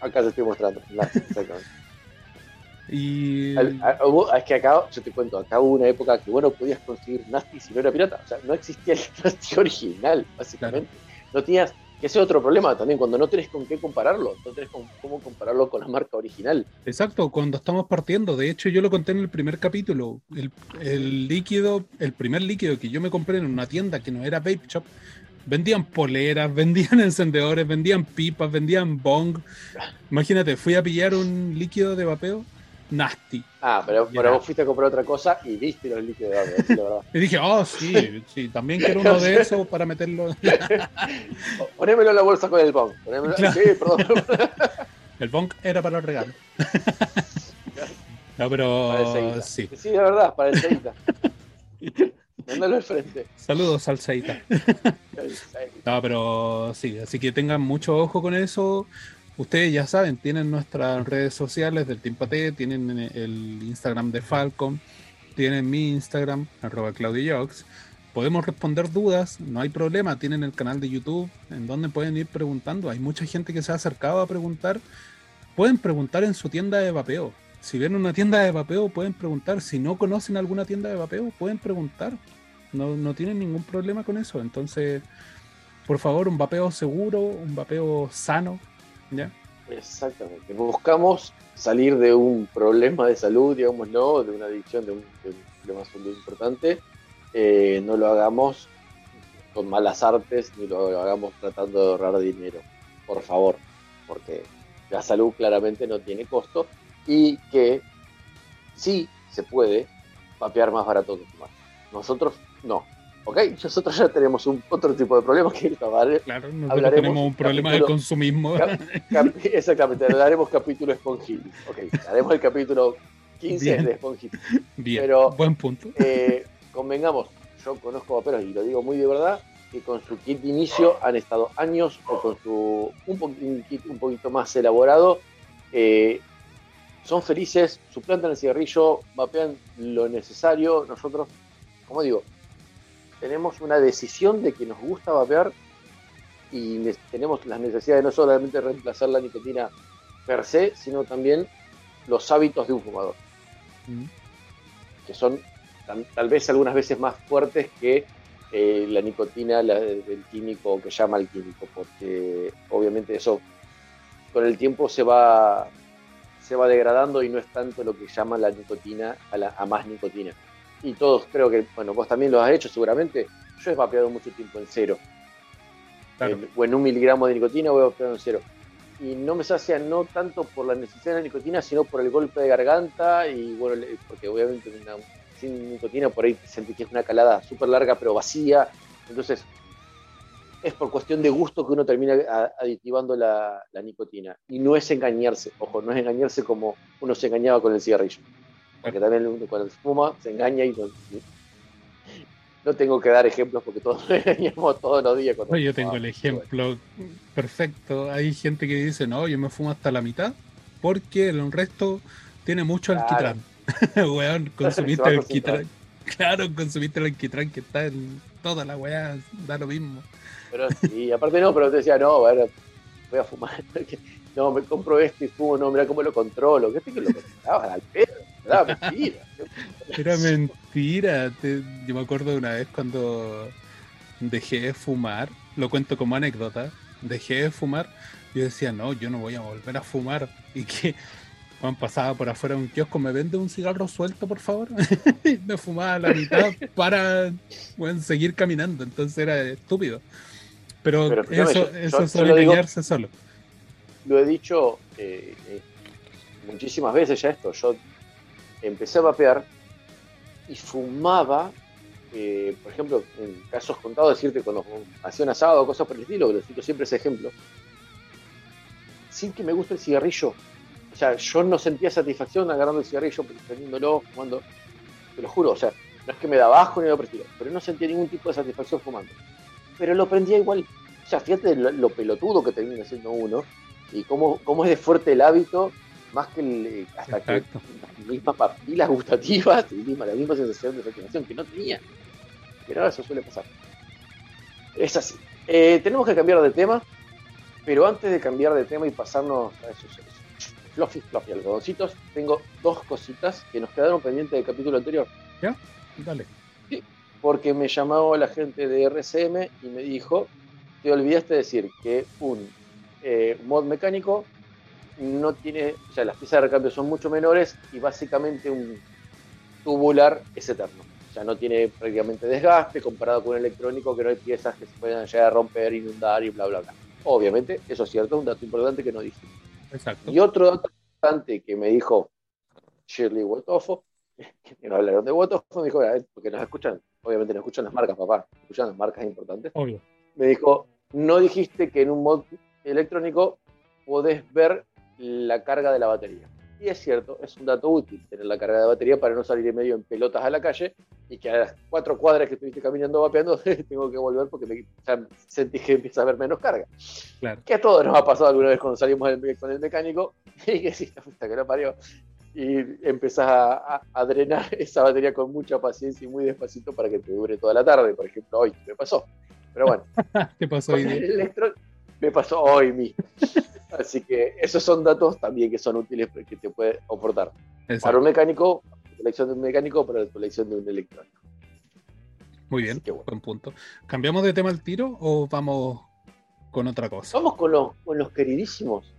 acá se estoy mostrando. y... es que acá, yo te cuento, acá hubo una época que, bueno, podías conseguir Nasty si no era pirata. O sea, no existía el Nasty original, básicamente. No tenías ese es otro problema también, cuando no tenés con qué compararlo, no tenés con, cómo compararlo con la marca original. Exacto, cuando estamos partiendo, de hecho yo lo conté en el primer capítulo, el, líquido, el primer líquido que yo me compré en una tienda que no era Vape Shop, vendían poleras, vendían encendedores, vendían pipas, vendían bong. Imagínate, fui a pillar un líquido de vapeo nasty. Ah, pero, pero vos fuiste a comprar otra cosa y viste los líquidos de la verdad. y dije, oh, sí, sí, también quiero uno de esos para meterlo. Ponémelo en la bolsa con el bong. Sí, perdón. el bong era para los regalos. no, pero sí. Sí, de verdad, para el Seita. Mándalo al frente. Saludos, Salseita. no, pero sí, así que tengan mucho ojo con eso. Ustedes ya saben, tienen nuestras redes sociales del Team tienen el Instagram de Falcon, tienen mi Instagram, arroba. Podemos responder dudas, no hay problema. Tienen el canal de YouTube en donde pueden ir preguntando. Hay mucha gente que se ha acercado a preguntar. Pueden preguntar en su tienda de vapeo. Si ven una tienda de vapeo, pueden preguntar. Si no conocen alguna tienda de vapeo, pueden preguntar. No, no tienen ningún problema con eso. Entonces, por favor, un vapeo seguro, un vapeo sano, Exactamente. Buscamos salir de un problema de salud, digamos, no, de una adicción, de un, problema salud importante. Eh, no lo hagamos con malas artes, ni lo hagamos tratando de ahorrar dinero. Por favor, porque la salud claramente no tiene costo y que sí se puede papear más barato que fumar. Nosotros no. ¿Ok? Nosotros ya tenemos un, otro tipo de problemas que acabar. Claro, nosotros Hablaremos tenemos un problema de capítulo- consumismo. Cap- cap- Exactamente, haremos capítulo esponjil. Ok, haremos el capítulo 15 Bien. de esponjil. Bien, pero- buen punto. Eh, convengamos, yo conozco vaperos y lo digo muy de verdad, que con su kit de inicio han estado años o con su un, po- un kit un poquito más elaborado. eh, son felices, suplantan el cigarrillo, vapean lo necesario. Nosotros, como digo, tenemos una decisión de que nos gusta vapear y ne- tenemos las necesidades no solamente de reemplazar la nicotina per se, sino también los hábitos de un fumador Mm. que son tal, tal vez algunas veces más fuertes que eh, la nicotina la- del químico que llama al químico, porque obviamente eso con el tiempo se va se va degradando y no es tanto lo que llama la nicotina a, la- a más nicotina. Y todos creo que, bueno, vos también lo has hecho seguramente. Yo he vapeado mucho tiempo en cero. Claro. En- o en un miligramo de nicotina he vapeado en cero. Y no me sacia no tanto por la necesidad de la nicotina, sino por el golpe de garganta y bueno, porque obviamente una- sin nicotina por ahí sentí que es una calada súper larga pero vacía. Entonces, es por cuestión de gusto que uno termina aditivando la, la nicotina. Y no es engañarse, ojo, no es engañarse como uno se engañaba con el cigarrillo. Porque también uno cuando fuma se engaña y no, no tengo que dar ejemplos porque todos nos engañamos todos los días. cuando Oye, yo tengo el ejemplo perfecto. Hay gente que dice, no, yo me fumo hasta la mitad porque el resto tiene mucho Claro. alquitrán. Weón, Se consumiste a alquitrán. Claro, consumiste el alquitrán que está en toda la weá, da lo mismo. Pero sí, aparte no, pero te decía, no, bueno, voy a fumar. No, me compro esto y fumo, no, mira cómo lo controlo. ¿Qué que lo controlabas al pedo? ¿Verdad? Mentira. Era mentira. yo me acuerdo de una vez cuando dejé de fumar, lo cuento como anécdota, dejé de fumar, yo decía, no, yo no voy a volver a fumar. Y que Juan pasaba por afuera de un kiosco, me vende un cigarro suelto, por favor. y me fumaba la mitad para bueno, seguir caminando. Entonces era estúpido. Pero, eso, yo- eso yo- es yo lo digo- engañarse solo. Lo he dicho eh, eh, muchísimas veces ya esto. Yo empecé a vapear y fumaba, eh, por ejemplo, en casos contados, decirte cuando hacía un asado o cosas por el estilo, que lo cito siempre ese ejemplo, sin que me guste el cigarrillo. O sea, yo no sentía satisfacción agarrando el cigarrillo, prendiéndolo, fumando. Te lo juro, o sea, no es que me da bajo ni nada por el estilo, pero no sentía ningún tipo de satisfacción fumando. Pero lo prendía igual. O sea, fíjate lo, lo pelotudo que termina siendo uno y cómo, cómo es de fuerte el hábito, más que el, eh, hasta Exacto. que las mismas papilas gustativas y misma, la misma sensación de satisfacción que no tenía. Pero eso suele pasar. Es así. Eh, tenemos que cambiar de tema, pero antes de cambiar de tema y pasarnos a esos, esos fluffy, fluffy algodoncitos, tengo dos cositas que nos quedaron pendientes del capítulo anterior. Dale. Porque me llamó la gente de RCM y me dijo, te olvidaste de decir que un eh, mod mecánico no tiene, o sea, las piezas de recambio son mucho menores y básicamente un tubular es eterno. O sea, no tiene prácticamente desgaste comparado con un electrónico que no hay piezas que se puedan llegar a romper, inundar y bla, bla, bla. Obviamente, eso es cierto, es un dato importante que no dije. Exacto. Y otro dato importante que me dijo Shirley Wotofo, que no hablaron de Wotofo, me dijo, "Ah, porque nos escuchan, obviamente nos escuchan las marcas, papá, escuchan las marcas importantes. Obvio. Me dijo, no dijiste que en un mod electrónico podés ver la carga de la batería. Y es cierto, es un dato útil tener la carga de batería para no salir de medio en pelotas a la calle y que a las cuatro cuadras que estuviste caminando vapeando tengo que volver porque me, ya sentí que empieza a haber menos carga. Claro. Que a todos nos ha pasado alguna vez cuando salimos del- con el mecánico y que sí, la puta que lo parió. Y empezás a, a- a drenar esa batería con mucha paciencia y muy despacito para que te dure toda la tarde. Por ejemplo, hoy me pasó. Pero bueno, ¿Qué pasó hoy el día? electro me pasó hoy mismo. Así que esos son datos también que son útiles que te puede aportar. Para un mecánico, la elección de un mecánico, para la elección de un electrónico. Muy bien, bueno. buen punto. ¿Cambiamos de tema al tiro o vamos con otra cosa? Vamos con los, con los queridísimos.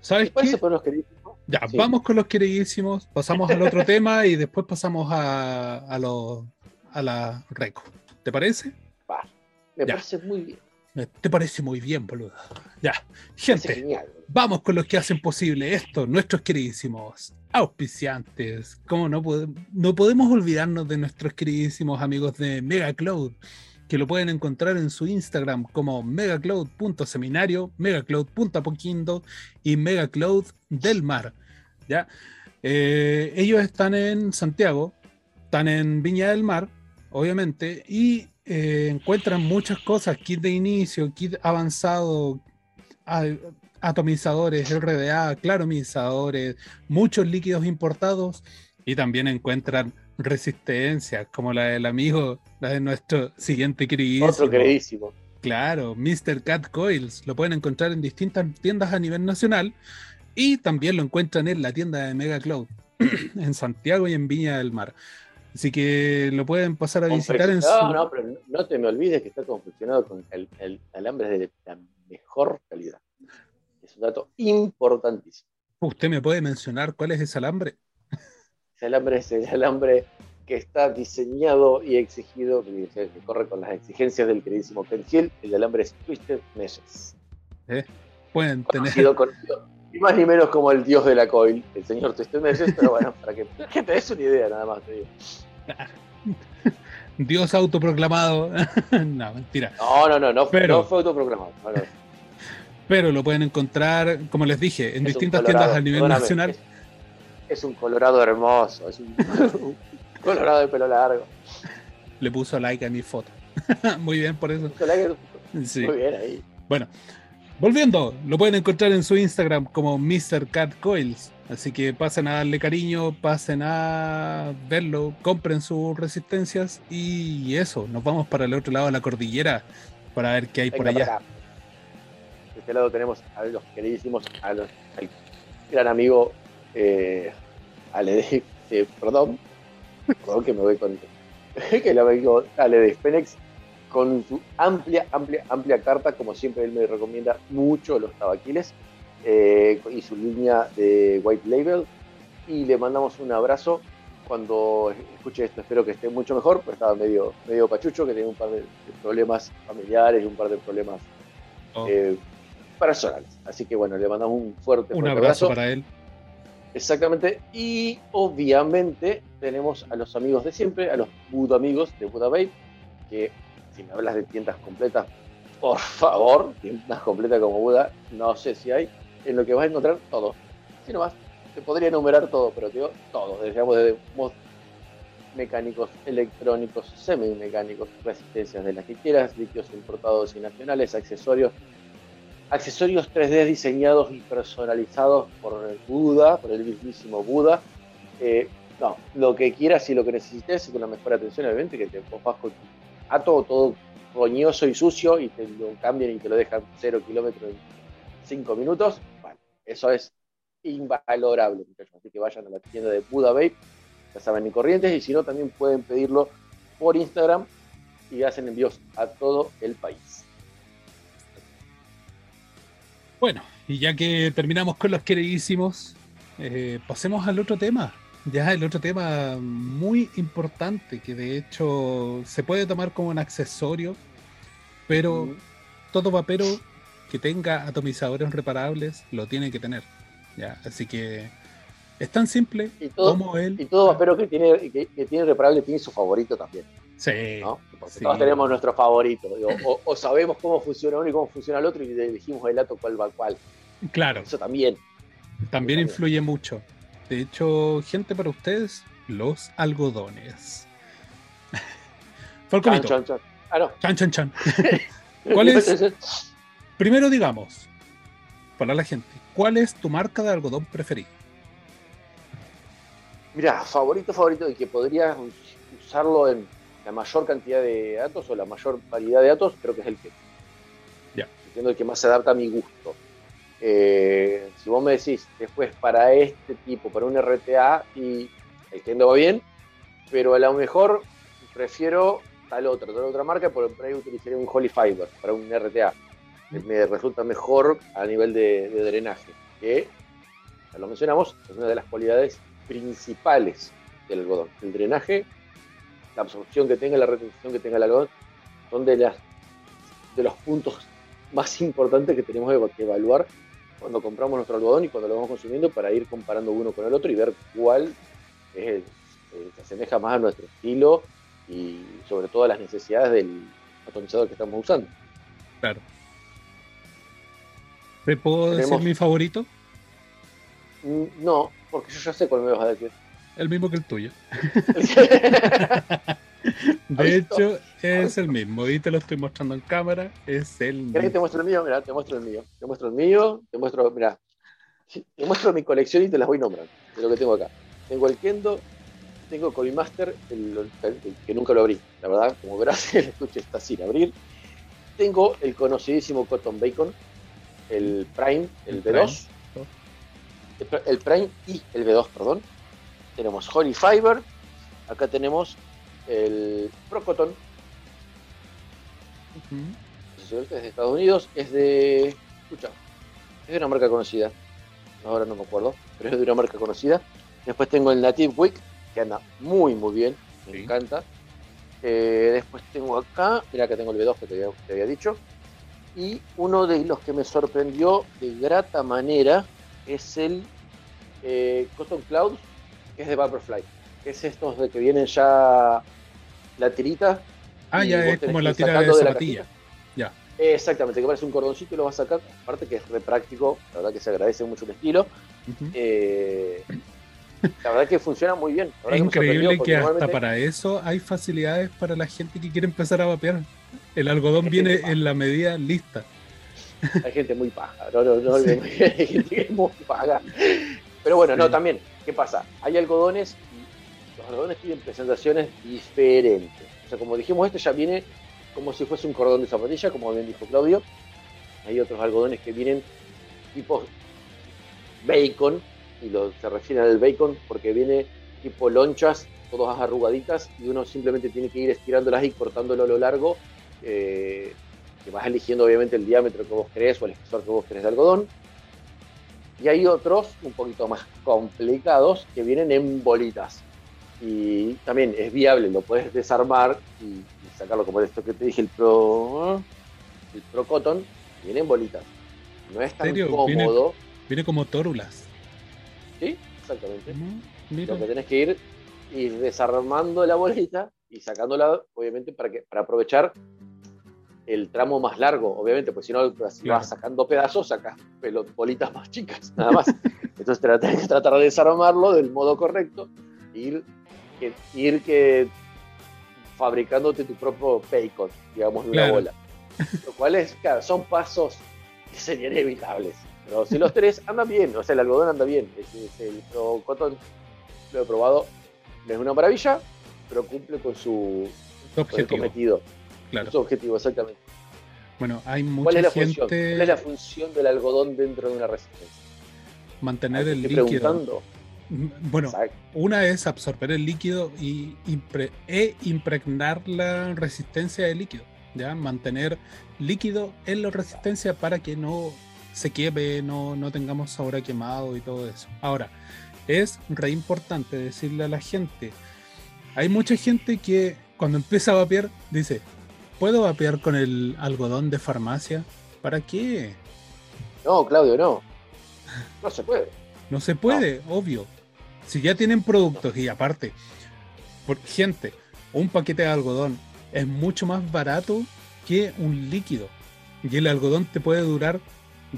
¿Sabes ¿Te parece qué? con los queridísimos? Ya, Sí. vamos con los queridísimos, pasamos al otro tema y después pasamos a, a, los a la reco. ¿Te parece? Me Ya. parece muy bien. Te parece muy bien, boludo. Ya, gente, vamos con los que hacen posible esto, nuestros queridísimos auspiciantes. Como no, no podemos olvidarnos de nuestros queridísimos amigos de Megacloud, que lo pueden encontrar en su Instagram como megacloud.seminario, megacloud.apoquindo y megacloud del mar. ¿ya? Eh, ellos están en Santiago, están en Viña del Mar, obviamente, y eh, encuentran muchas cosas, kit de inicio, kit avanzado, atomizadores, RDA, claromizadores, muchos líquidos importados y también encuentran resistencias como la del amigo, la de nuestro siguiente queridísimo. Otro queridísimo. Claro, Mr. Cat Coils. Lo pueden encontrar en distintas tiendas a nivel nacional y también lo encuentran en la tienda de Mega Cloud en Santiago y en Viña del Mar. Así que lo pueden pasar a visitar en su. No, no, pero no- te me olvides que está confeccionado con el, el alambre de la mejor calidad. Es un dato importantísimo. ¿Usted me puede mencionar cuál es ese alambre? Ese alambre es el alambre que está diseñado y exigido, que, que corre con las exigencias del queridísimo Ken Hill. El alambre es Twisted Meshes. Pueden tener. Conocido, conocido, ni más ni menos como el dios de la coil, el señor Twisted Meshes, pero bueno, para que, que te des una idea nada más, te digo. Dios autoproclamado. no, mentira. No, no, no, no, Pero- no fue autoproclamado. no, no. Pero lo pueden encontrar, como les dije, en Es distintas colorado, tiendas a nivel nacional. Es, es un colorado hermoso, es un, un colorado de pelo largo. Le puso like a mi foto. Muy bien por eso. Sí. Muy bien ahí. Volviendo, lo pueden encontrar en su Instagram como Mr. Cat Coils. Así que pasen a darle cariño, pasen a verlo, compren sus resistencias y eso, nos vamos para el otro lado de la cordillera para ver qué hay por allá. De este lado tenemos a los queridísimos, a los, al gran amigo eh, Ale eh, perdón, perdón que me voy con que el amigo Ale de con su amplia, amplia, amplia carta, como siempre él me recomienda mucho los tabaquiles eh, y su línea de White Label y le mandamos un abrazo cuando escuche esto, espero que esté mucho mejor, pues estaba medio, medio pachucho, que tenía un par de, problemas familiares y un par de problemas Oh, eh, personales. Así que bueno, le mandamos un fuerte, un fuerte abrazo para él. Exactamente. Y obviamente tenemos a los amigos de siempre, a los Buda amigos de Buda Babe, que si me hablas de tiendas completas, por favor, tiendas completas como Buda, no sé si hay, en lo que vas a encontrar todo. Si no más, te podría enumerar todo, pero digo todo, digamos, desde mecánicos, electrónicos, semimecánicos, resistencias de las que quieras, líquidos importados y nacionales, accesorios, accesorios 3D diseñados y personalizados por el Buda, por el mismísimo Buda. Eh, no, lo que quieras y lo que necesites y con la mejor atención, obviamente, que te vas con ato todo roñoso y sucio y te lo cambian y te lo dejan cero kilómetros en cinco minutos. Bueno, eso es invalorable, muchachos. Así que vayan a la tienda de Buda Vape, ya saben, en Corrientes, y si no, también pueden pedirlo por Instagram y hacen envíos a todo el país. Bueno, y ya que terminamos con los queridísimos, eh, pasemos al otro tema. Ya el otro tema muy importante, que de hecho se puede tomar como un accesorio, pero Mm. todo vapero que tenga atomizadores reparables lo tiene que tener. ¿ya? Así que es tan simple Y todo, como él. y todo vapero que tiene, que, que tiene reparable tiene su favorito también. Sí, ¿no? Porque Sí. todos tenemos nuestro favorito. digo, o, o sabemos cómo funciona uno y cómo funciona el otro y elegimos el dato cuál va cuál. claro, Eso también. también también. influye mucho. De hecho, gente para ustedes, los algodones. Chan, Falconito, chan, chan. Ah, no. chan, chan, chan. ¿Cuál es? Primero digamos, para la gente, ¿cuál es tu marca de algodón preferida? Mira, favorito, favorito, y que podrías usarlo en la mayor cantidad de datos o la mayor variedad de datos, creo que es el que. Ya. Entiendo el que más se adapta a mi gusto. Eh, si vos me decís, después para este tipo, para un RTA, y el que va bien, pero a lo mejor prefiero tal otro, tal otra marca, por por ahí utilizaría un Holy Fiber para un RTA. que Me resulta mejor a nivel de, de drenaje, que, ya lo mencionamos, es una de las cualidades principales del algodón. El drenaje, la absorción que tenga, la retención que tenga el algodón, son de las de los puntos más importantes que tenemos que evaluar cuando compramos nuestro algodón y cuando lo vamos consumiendo para ir comparando uno con el otro y ver cuál es el- se asemeja más a nuestro estilo y sobre todo a las necesidades del atomizador que estamos usando. Claro. ¿Te puedo Tenemos- decir mi favorito? Mm, No, porque yo ya sé cuál me vas a decir. El mismo que el tuyo. ¿Has De hecho, es el mismo. Y te lo estoy mostrando en cámara. Es el ¿Querés que te mismo. muestre el mío? Mira, te muestro el mío. Te muestro el mío, te muestro, mira. Te muestro mi colección y te las voy nombrando de lo que tengo acá. Tengo el Kendo, tengo el- el que nunca lo abrí, la verdad, como verás, el estuche está sin abrir. Tengo el conocidísimo Cotton Bacon, el Prime, el, El B2. El, Pr- el Prime y el B2, perdón. Tenemos Holy Fiber, acá tenemos el Pro Cotton, Ujú. es de Estados Unidos, es de. Escucha, es de una marca conocida. Ahora no me acuerdo, pero es de una marca conocida. Después tengo el Native Wick, que anda muy, muy bien, me Sí. encanta. Eh, después tengo acá, mira que tengo el B2 que te había, te había dicho. Y uno de los que me sorprendió de grata manera es el eh, Cotton Clouds, que es de Vaporfly. Que es estos de que vienen ya la tirita Ah, ya es como la ir tira de la zapatilla. cajita. Ya. Exactamente, que parece un cordoncito y lo vas a sacar. Aparte que es re práctico, la verdad que se agradece mucho el estilo. Eh, la verdad que funciona muy bien. La Es increíble que hasta normalmente- para eso hay facilidades para la gente que quiere empezar a vapear. El algodón viene en la medida lista. Hay gente muy paja, no, no, no, Sí. hay gente que es muy paga. Pero bueno, no, también, ¿qué pasa? Hay algodones algodones tienen presentaciones diferentes. O sea, como dijimos, este ya viene como si fuese un cordón de zapatilla, como bien dijo Claudio. Hay otros algodones que vienen tipo bacon, y lo, se refieren al bacon porque viene tipo lonchas, todas arrugaditas, y uno simplemente tiene que ir estirándolas y cortándolo a lo largo. eh, que vas eligiendo obviamente el diámetro que vos querés o el espesor que vos querés de algodón. Y hay otros un poquito más complicados que vienen en bolitas. Y también es viable, lo puedes desarmar y, y sacarlo como esto que te dije, el Pro, el Pro Cotton, viene en bolitas. No es tan serio? cómodo. Viene como tórulas. Sí, exactamente. Mira. Lo que tenés que ir, ir desarmando la bolita y sacándola, obviamente, para, que, para aprovechar el tramo más largo, obviamente, porque si no, si Claro. vas sacando pedazos, sacas bolitas más chicas, nada más. Entonces tra- tenés que tratar de desarmarlo del modo correcto, ir que, ir que fabricándote tu propio bacon, digamos, de una Claro. bola. Lo cual es, claro, son pasos que serían evitables. Pero si los tres andan bien, o sea, el algodón anda bien. Es, es el Pro Cotton lo he probado, no es una maravilla, pero cumple con su, Tu con objetivo. cometido. Claro. Su objetivo, exactamente. Bueno, hay ¿Cuál mucha es, la gente función? ¿Cuál es la función del algodón dentro de una resistencia? mantener Te el líquido. preguntando. Bueno, Exacto. una es absorber el líquido y impre- e impregnar la resistencia del líquido. ¿ya? Mantener líquido en la resistencia para que no se queme, no, no tengamos sabor a quemado y todo eso. Ahora, es re importante decirle a la gente, hay mucha gente que cuando empieza a vapear dice, ¿puedo vapear con el algodón de farmacia? ¿Para qué? No, Claudio, no. No se puede. No se puede, obvio. Si ya tienen productos y aparte, por gente, un paquete de algodón es mucho más barato que un líquido. Y el algodón te puede durar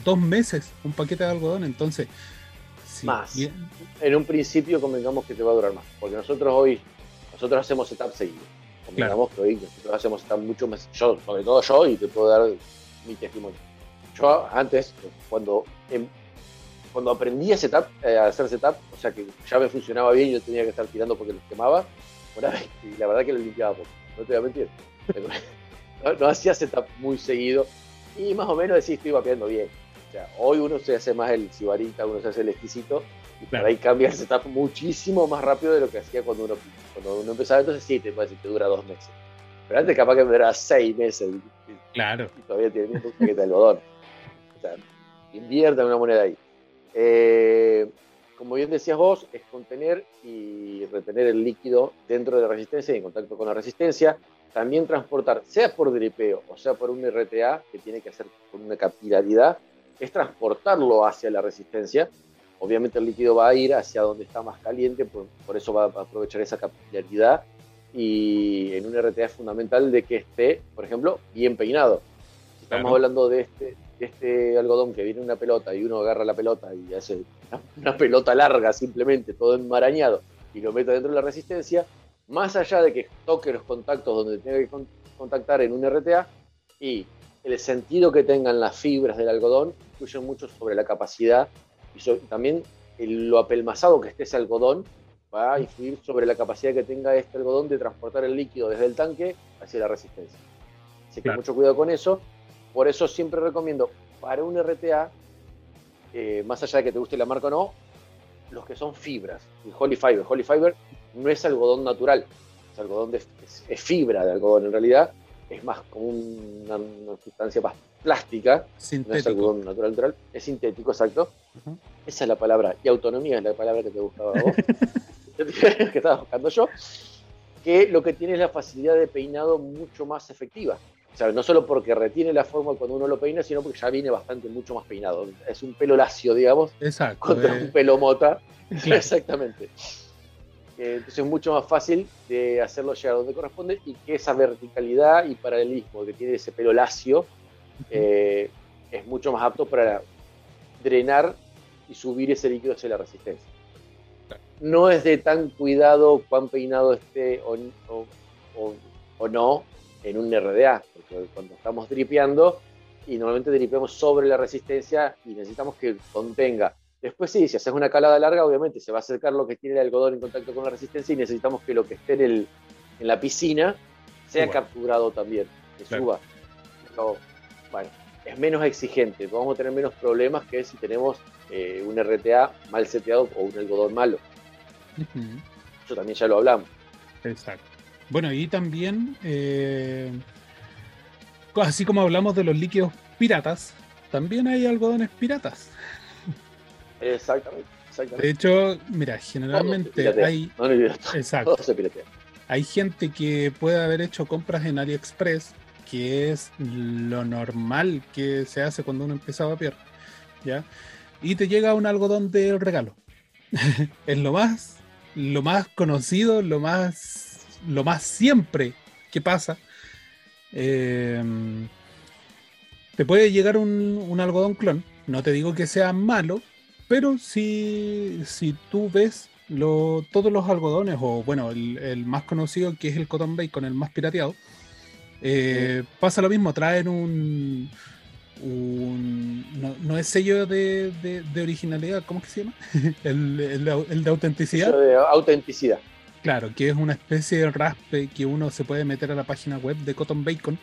dos meses, un paquete de algodón. Entonces, si Más. bien- En un principio convengamos que te va a durar más. Porque nosotros hoy, nosotros hacemos setup seguido. Convengamos que hoy nosotros hacemos setup mucho más. Yo, sobre todo yo, y te puedo dar mi testimonio. Yo antes, cuando, em- cuando aprendí a, setup, eh, a hacer setup, o sea que ya me funcionaba bien y yo tenía que estar tirando porque los quemaba, una vez, y la verdad que lo limpiaba poco, no te voy a mentir. No, no hacía setup muy seguido y más o menos decís, estoy vapeando bien. O sea, hoy uno se hace más el sibarita, uno se hace el exquisito y Claro. ahí cambia el setup muchísimo más rápido de lo que hacía cuando uno, cuando uno empezaba. Entonces sí, te te dura dos meses. Pero antes capaz que me duraba seis meses y, claro, y todavía tiene un paquete de algodón. O sea, inviertan una moneda ahí. Eh, como bien decías vos, es contener y retener el líquido dentro de la resistencia y en contacto con la resistencia. también transportar, sea por dripeo o sea por un RTA, que tiene que hacer con una capilaridad, es transportarlo hacia la resistencia. Obviamente el líquido va a ir hacia donde está más caliente, por, por eso va a aprovechar esa capilaridad. Y en un RTA es fundamental de que esté, por ejemplo, bien peinado. Si estamos Claro. hablando de este, este algodón que viene en una pelota y uno agarra la pelota y hace una, una pelota larga simplemente, todo enmarañado, y lo mete dentro de la resistencia, más allá de que toque los contactos donde tenga que con- contactar en un RTA y el sentido que tengan las fibras del algodón influye mucho sobre la capacidad y so- también el- lo apelmazado que esté ese algodón va a influir sobre la capacidad que tenga este algodón de transportar el líquido desde el tanque hacia la resistencia. Así que Claro. mucho cuidado con eso. Por eso siempre recomiendo para un RTA, eh, más allá de que te guste la marca o no, los que son fibras. El Holy Fiber. Holy Fiber no es algodón natural, es algodón de, es, es fibra de algodón en realidad, es más como una, una sustancia más plástica, no es algodón natural, natural, es sintético, exacto. Esa es la palabra, y autonomía es la palabra que te gustaba a vos, que estabas buscando yo, que lo que tiene es la facilidad de peinado mucho más efectiva. O sea, no solo porque retiene la forma cuando uno lo peina, sino porque ya viene bastante mucho más peinado. Es un pelo lacio, digamos, Exacto. contra eh, un pelo mota. claro. Exactamente. Eh, Entonces es mucho más fácil de hacerlo llegar donde corresponde y que esa verticalidad y paralelismo que tiene ese pelo lacio eh, es mucho más apto para drenar y subir ese líquido hacia la resistencia. No es de tan cuidado cuán peinado esté o, o- o- o no en un RDA, porque cuando estamos dripeando y normalmente dripeamos sobre la resistencia y necesitamos que contenga Después sí, si haces una calada larga, obviamente se va a acercar lo que tiene el algodón en contacto con la resistencia y necesitamos que lo que esté en, el- en la piscina sea Suba. capturado también, que Claro. suba. Pero, bueno, es menos exigente, vamos a tener menos problemas que si tenemos eh, un RTA mal seteado o un algodón malo. Eso también ya lo hablamos. Exacto. Bueno, y también, eh, así como hablamos de los líquidos piratas, también hay algodones piratas. Exactamente, exactamente. De hecho, mira, generalmente hay, No, todo exacto, hay gente que puede haber hecho compras en AliExpress, que es lo normal que se hace cuando uno empieza a vapear, ¿ya? Y te llega un algodón de regalo. es lo más, lo más conocido, lo más, lo más siempre que pasa. Eh, te puede llegar un, un algodón clon. No te digo que sea malo, pero si, si tú ves lo- todos los algodones, o bueno, el, el más conocido que es el Cotton Bacon, el más pirateado, eh, pasa lo mismo, traen un. un- no, no es sello de, de- de originalidad, ¿cómo que se llama? el, el de- el de autenticidad. De autenticidad. Claro, que es una especie de raspe que uno se puede meter a la página web de Cotton Bacon,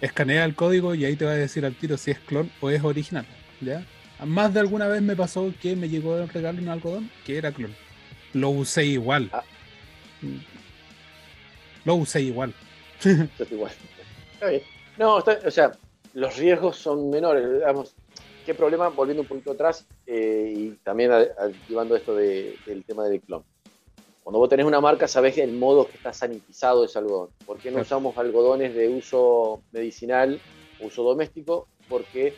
escanea el código y ahí te va a decir al tiro si es clon o es original. ¿ya? Más de alguna vez me pasó que me llegó el regalo un algodón que era clon. Lo usé igual. Ah. Lo usé igual. Es igual. Está bien. No, está- o sea, los riesgos son menores. Digamos, ¿Qué problema? Volviendo un poquito atrás eh, y también a- activando esto de- del tema del clon. Cuando vos tenés una marca, sabés el modo que está sanitizado ese algodón. ¿Por qué no usamos algodones de uso medicinal, uso doméstico? Porque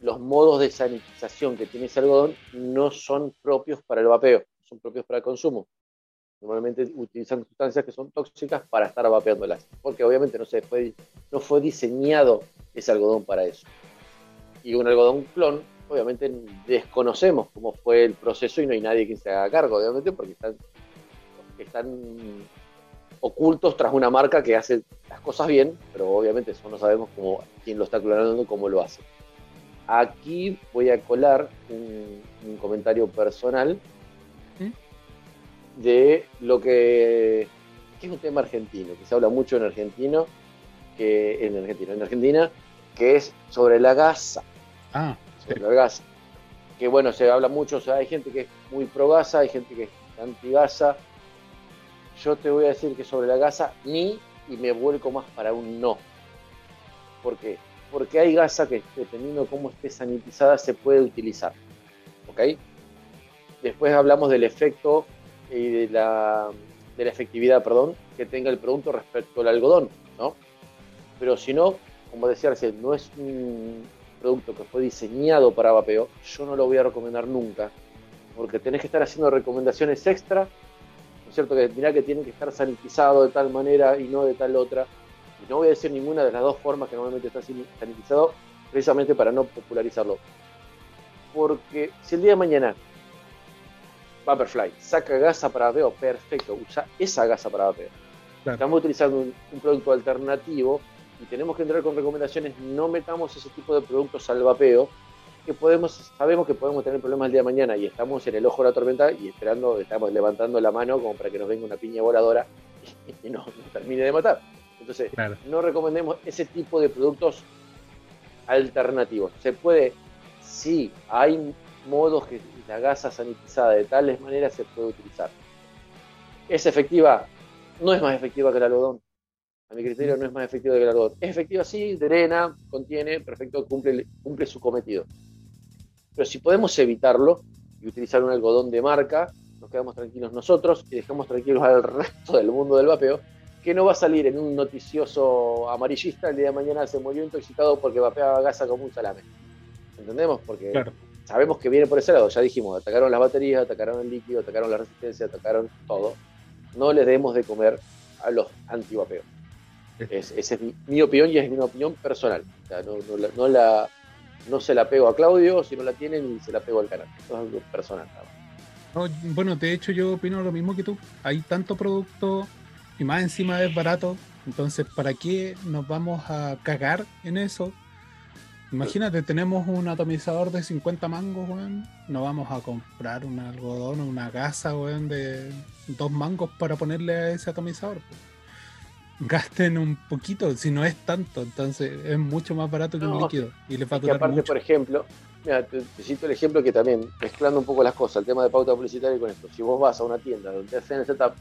los modos de sanitización que tiene ese algodón no son propios para el vapeo, son propios para el consumo. Normalmente utilizan sustancias que son tóxicas para estar vapeándolas, porque obviamente no, se fue, no fue diseñado ese algodón para eso. Y un algodón clon, obviamente desconocemos cómo fue el proceso y no hay nadie que se haga cargo, obviamente, porque están, están ocultos tras una marca que hace las cosas bien, pero obviamente eso no sabemos cómo, quién lo está clonando, cómo lo hace. Aquí voy a colar un, un comentario personal ¿Mm? de lo que, que es un tema argentino, que se habla mucho en argentino, que en Argentina, en Argentina, que es sobre la gasa, Ah, sobre la gasa. Que bueno, se habla mucho, o sea, hay gente que es muy pro gasa, hay gente que es anti gasa. Yo te voy a decir que sobre la gasa ni y me vuelco más para un no. ¿Por qué? Porque hay gasa que dependiendo de cómo esté sanitizada se puede utilizar. ¿Ok? Después hablamos del efecto y de la, de la efectividad, perdón, que tenga el producto respecto al algodón. ¿no? Pero si no, como decía recién, no es un producto que fue diseñado para vapeo, yo no lo voy a recomendar nunca, porque tenés que estar haciendo recomendaciones extra, ¿no es cierto? Que mirá que tiene que estar sanitizado de tal manera y no de tal otra. Y no voy a decir ninguna de las dos formas que normalmente está sanitizado, precisamente para no popularizarlo. Porque si el día de mañana Vaporfly saca gasa para vapeo, perfecto, usa esa gasa para vapeo. Claro. Estamos utilizando un, un producto alternativo y tenemos que entrar con recomendaciones, no metamos ese tipo de productos al vapeo, que podemos, sabemos que podemos tener problemas el día de mañana y estamos en el ojo de la tormenta y esperando, estamos levantando la mano como para que nos venga una piña voladora y nos, nos termine de matar. Entonces, Claro. no recomendemos ese tipo de productos alternativos. Se puede, sí, hay modos que la gasa sanitizada de tales maneras se puede utilizar. ¿Es efectiva? No es más efectiva que el algodón. A mi criterio no es más efectiva que el algodón. Es efectiva, sí, drena, contiene, perfecto, cumple, cumple su cometido. Pero si podemos evitarlo y utilizar un algodón de marca, nos quedamos tranquilos nosotros y dejamos tranquilos al resto del mundo del vapeo, que no va a salir en un noticioso amarillista el día de mañana se murió intoxicado porque vapeaba gasa como un salame. ¿Entendemos? Porque Claro. sabemos que viene por ese lado, ya dijimos, atacaron las baterías, atacaron el líquido, atacaron la resistencia, atacaron todo. No les demos de comer a los antivapeos. Es, esa es mi, mi opinión y es mi opinión personal. O sea, no, no la- no la, no se la pego a Claudio, si no la tienen, se la pego al canal. Eso es algo personal. No, bueno, de hecho yo opino lo mismo que tú. Hay tanto producto y más encima es barato. Entonces, ¿para qué nos vamos a cagar en eso? Imagínate, tenemos un atomizador de 50 mangos, weón. No vamos a comprar un algodón o una gasa, weón, de dos mangos para ponerle a ese atomizador. po. Gasten un poquito, si no es tanto, entonces es mucho más barato que un No, líquido. Y les va a durar aparte, mucho. por ejemplo, mira, te, te cito el ejemplo que también, mezclando un poco las cosas, el tema de pauta publicitaria con esto. Si vos vas a una tienda donde hacen el setup,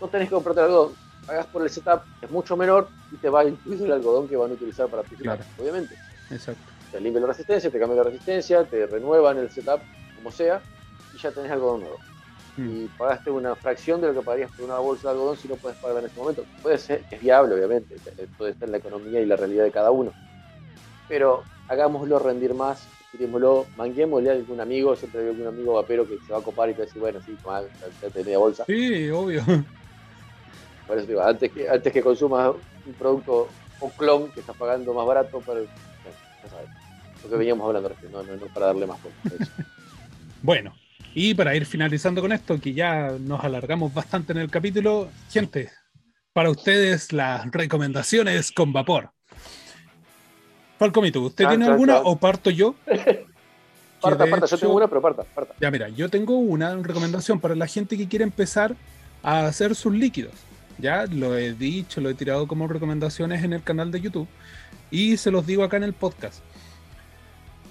no tenés que comprarte algodón, pagás por el setup, es mucho menor y te va incluido el algodón que van a utilizar para setup, Claro. obviamente. Exacto. Te limpian la resistencia, te cambian la resistencia, te renuevan el setup, como sea, y ya tenés algodón nuevo. Mm. Y pagaste una fracción de lo que pagarías por una bolsa de algodón si no puedes pagarla en este momento. Puede ser, es viable, obviamente, todo está en la economía y la realidad de cada uno. Pero hagámoslo rendir más, tirémoslo, manguémosle a algún amigo, siempre hay algún amigo vapero que se va a copar y te va a decir, bueno, sí, tomá, ya te media bolsa. Sí, obvio. Por eso digo, antes que, antes que consumas un producto o clon que estás pagando más barato, para, bueno, ya sabes, lo que veníamos hablando recién, no, no, no para darle más vueltas. Bueno, y para ir finalizando con esto, que ya nos alargamos bastante en el capítulo, gente, para ustedes las recomendaciones con vapor. Falcomito, ¿usted Chan, tiene alguna o parto yo? Parta, parta, yo hecho- tengo una, pero parta, parta. Ya, mira, yo tengo una recomendación para la gente que quiere empezar a hacer sus líquidos. Ya lo he dicho, lo he tirado como recomendaciones en el canal de YouTube y se los digo acá en el podcast.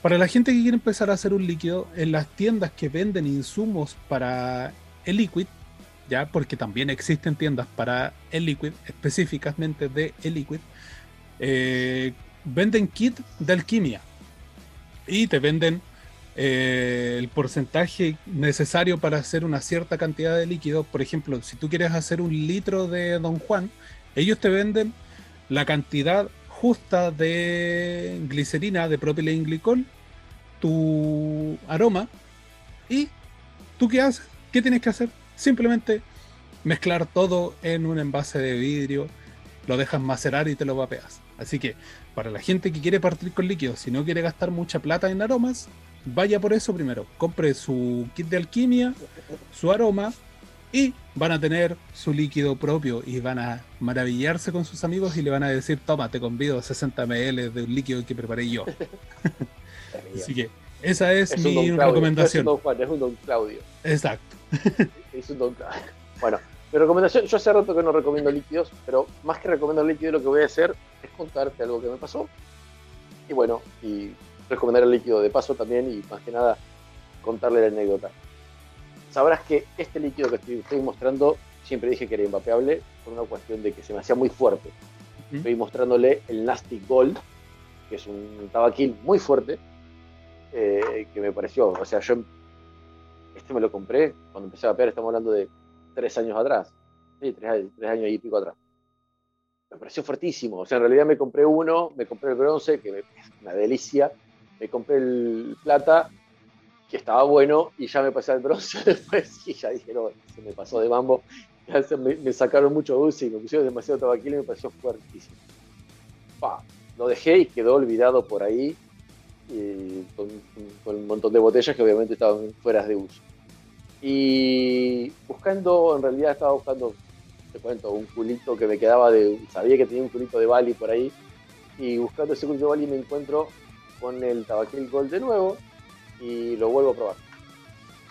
Para la gente que quiere empezar a hacer un líquido, en las tiendas que venden insumos para el liquid, ya porque también existen tiendas para el liquid, específicamente de el liquid, eh, venden kit de alquimia y te venden eh, el porcentaje necesario para hacer una cierta cantidad de líquido. Por ejemplo, si tú quieres hacer un litro de Don Juan, ellos te venden la cantidad justa de glicerina, de propilenglicol, tu aroma, y tú qué haces, qué tienes que hacer, simplemente mezclar todo en un envase de vidrio, lo dejas macerar y te lo vapeas. Así que para la gente que quiere partir con líquidos, si no quiere gastar mucha plata en aromas, vaya por eso primero. Compre su kit de alquimia, su aroma y van a tener su líquido propio y van a maravillarse con sus amigos y le van a decir, toma, te convido a 60 ml de un líquido que preparé yo. Así que esa es, Es un mi recomendación. es un don Juan, es un don Claudio. Exacto. Es un don Claudio. Bueno, mi recomendación, yo hace rato que no recomiendo líquidos, pero más que recomendar líquido, lo que voy a hacer es contarte algo que me pasó. Y bueno, y recomendar el líquido de paso también, y más que nada contarle la anécdota. Sabrás que este líquido que estoy, estoy mostrando, siempre dije que era invapeable, por una cuestión de que se me hacía muy fuerte. Ujú. Estoy mostrándole el Nasty Gold, que es un tabaquín muy fuerte, eh, que me pareció, o sea, yo este me lo compré cuando empecé a vapear, estamos hablando de tres años atrás, sí, tres, años- tres años y pico atrás. me pareció fuertísimo. O sea, en realidad me compré uno, me compré el bronce, que me- es una delicia. Me compré el plata, que estaba bueno, y ya me pasé al bronce después. Y ya dije, no, se me pasó de mambo. Me, me sacaron mucho dulce y me pusieron demasiado tabaquil y me pareció fuertísimo. Pa, lo dejé y quedó olvidado por ahí, y con, con un montón de botellas que obviamente estaban fuera de uso. Y buscando, en realidad estaba buscando, te cuento, un culito que me quedaba de. Sabía que tenía un culito de Bali por ahí. Y buscando ese culito de Bali me encuentro con el tabaquil Gold de nuevo y lo vuelvo a probar.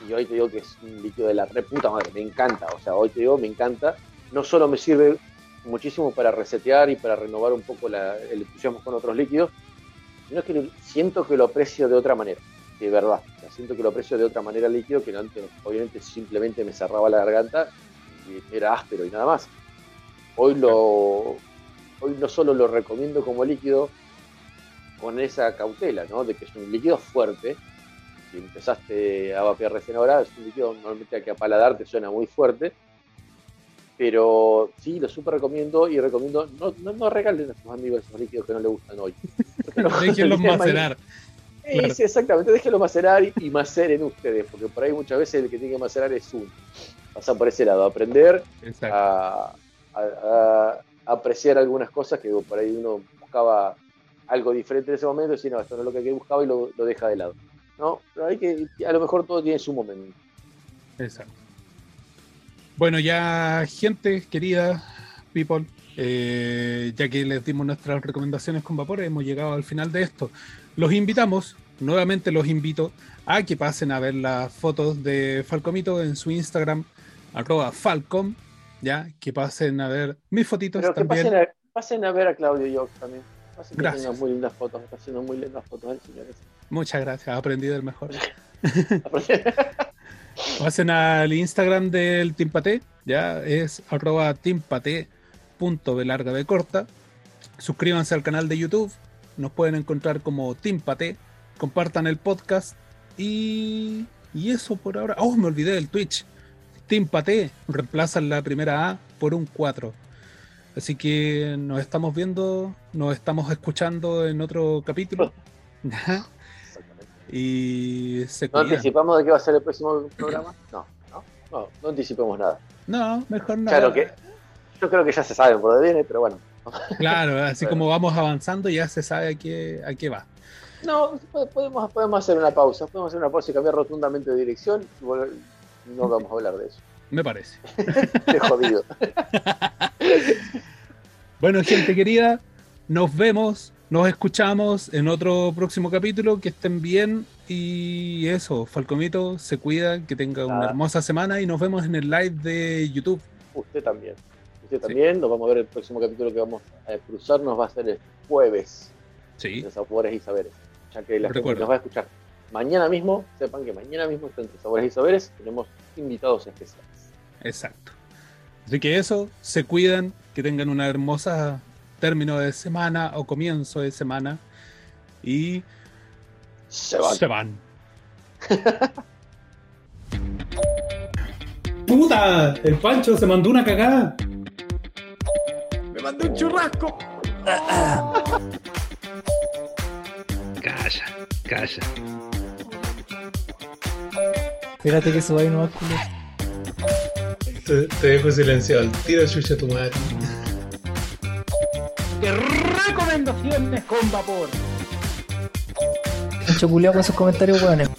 Y hoy te digo que es un líquido de la reputa madre, me encanta. O sea, hoy te digo, me encanta. No solo me sirve muchísimo para resetear y para renovar un poco la- el entusiasmo con otros líquidos, sino que siento que lo aprecio de otra manera, de verdad. O siento que lo aprecio de otra manera el líquido, que antes obviamente simplemente me cerraba la garganta y era áspero y nada más. Hoy lo hoy no solo lo recomiendo como líquido con esa cautela, ¿no? De que es un líquido fuerte. Si empezaste a vapear recién ahora, es un líquido normalmente que a paladar te suena muy fuerte. Pero sí, lo súper recomiendo y recomiendo, no, no, no regalen a sus amigos esos líquidos que no les gustan hoy. No- Déjenlos macerar. Sí, Claro. sí, exactamente, déjenlo macerar y, y maceren ustedes, porque por ahí muchas veces el que tiene que macerar es uno. Pasa por ese lado, aprender a, a- a apreciar algunas cosas que por ahí uno buscaba algo diferente en ese momento y no, esto no es lo que buscaba y lo, lo deja de lado. ¿No? Pero hay que, a lo mejor todo tiene su momento. Exacto. Bueno, ya gente querida, people, eh, ya que les dimos nuestras recomendaciones con vapor, hemos llegado al final de esto. Los invitamos, nuevamente los invito a que pasen a ver las fotos de Falcomito en su Instagram, arroba Falcom, ya, que pasen a ver mis fotitos Pero que también. pasen a, pasen a ver a Claudio Yox también. Pasen Gracias. muy lindas fotos, está haciendo muy lindas fotos, ¿eh, señores. Muchas gracias, aprendí del mejor. Pasen al Instagram del Team Paté, ya es arroba teampate.belarga de corta. Suscríbanse al canal de YouTube, nos pueden encontrar como Team Paté. Compartan el podcast y, y eso por ahora. Oh, me olvidé del Twitch. Team Paté reemplazan la primera A por un 4. Así que nos estamos viendo, nos estamos escuchando en otro capítulo. Y se ¿No cuidan. anticipamos de qué va a ser el próximo programa? No, no, no, no anticipemos nada. No, mejor nada. Claro que yo creo que ya se sabe por dónde viene, pero bueno. Claro, así Bueno. como vamos avanzando ya se sabe a qué, a qué va. No, po- podemos, podemos hacer una pausa, podemos hacer una pausa y cambiar rotundamente de dirección y volver- no vamos a hablar de eso. Me parece. Qué jodido. Bueno, gente querida, nos vemos, nos escuchamos en otro próximo capítulo. Que estén bien y eso, Falcomito, se cuida, que tenga una Nada. hermosa semana y nos vemos en el live de YouTube. Usted también. Usted también. Nos vamos a ver el próximo capítulo que vamos a cruzarnos. Va a ser el jueves Sí, de Sabores y Saberes. Ya que la gente nos va a escuchar mañana mismo. Sepan que mañana mismo entre Sabores y Saberes. Tenemos invitados especiales. exacto. Así que eso, se cuidan, que tengan una hermosa término de semana o comienzo de semana y Se van. Se van. ¡Puta! El Pancho se mandó una cagada. ¡Me mandé un churrasco! Calla, calla. Espérate que suba ahí nomás, culo. Te, te dejo silenciado. Tira chucha tu madre. Recomendaciones con vapor. Pancho culiao con sus comentarios, weones.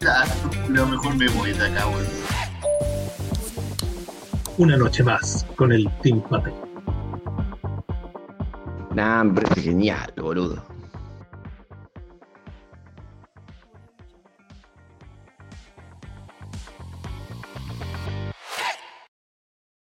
Ya, lo mejor me voy de acá, weón. Una noche más con el Team Pate. Nah, parece genial, boludo.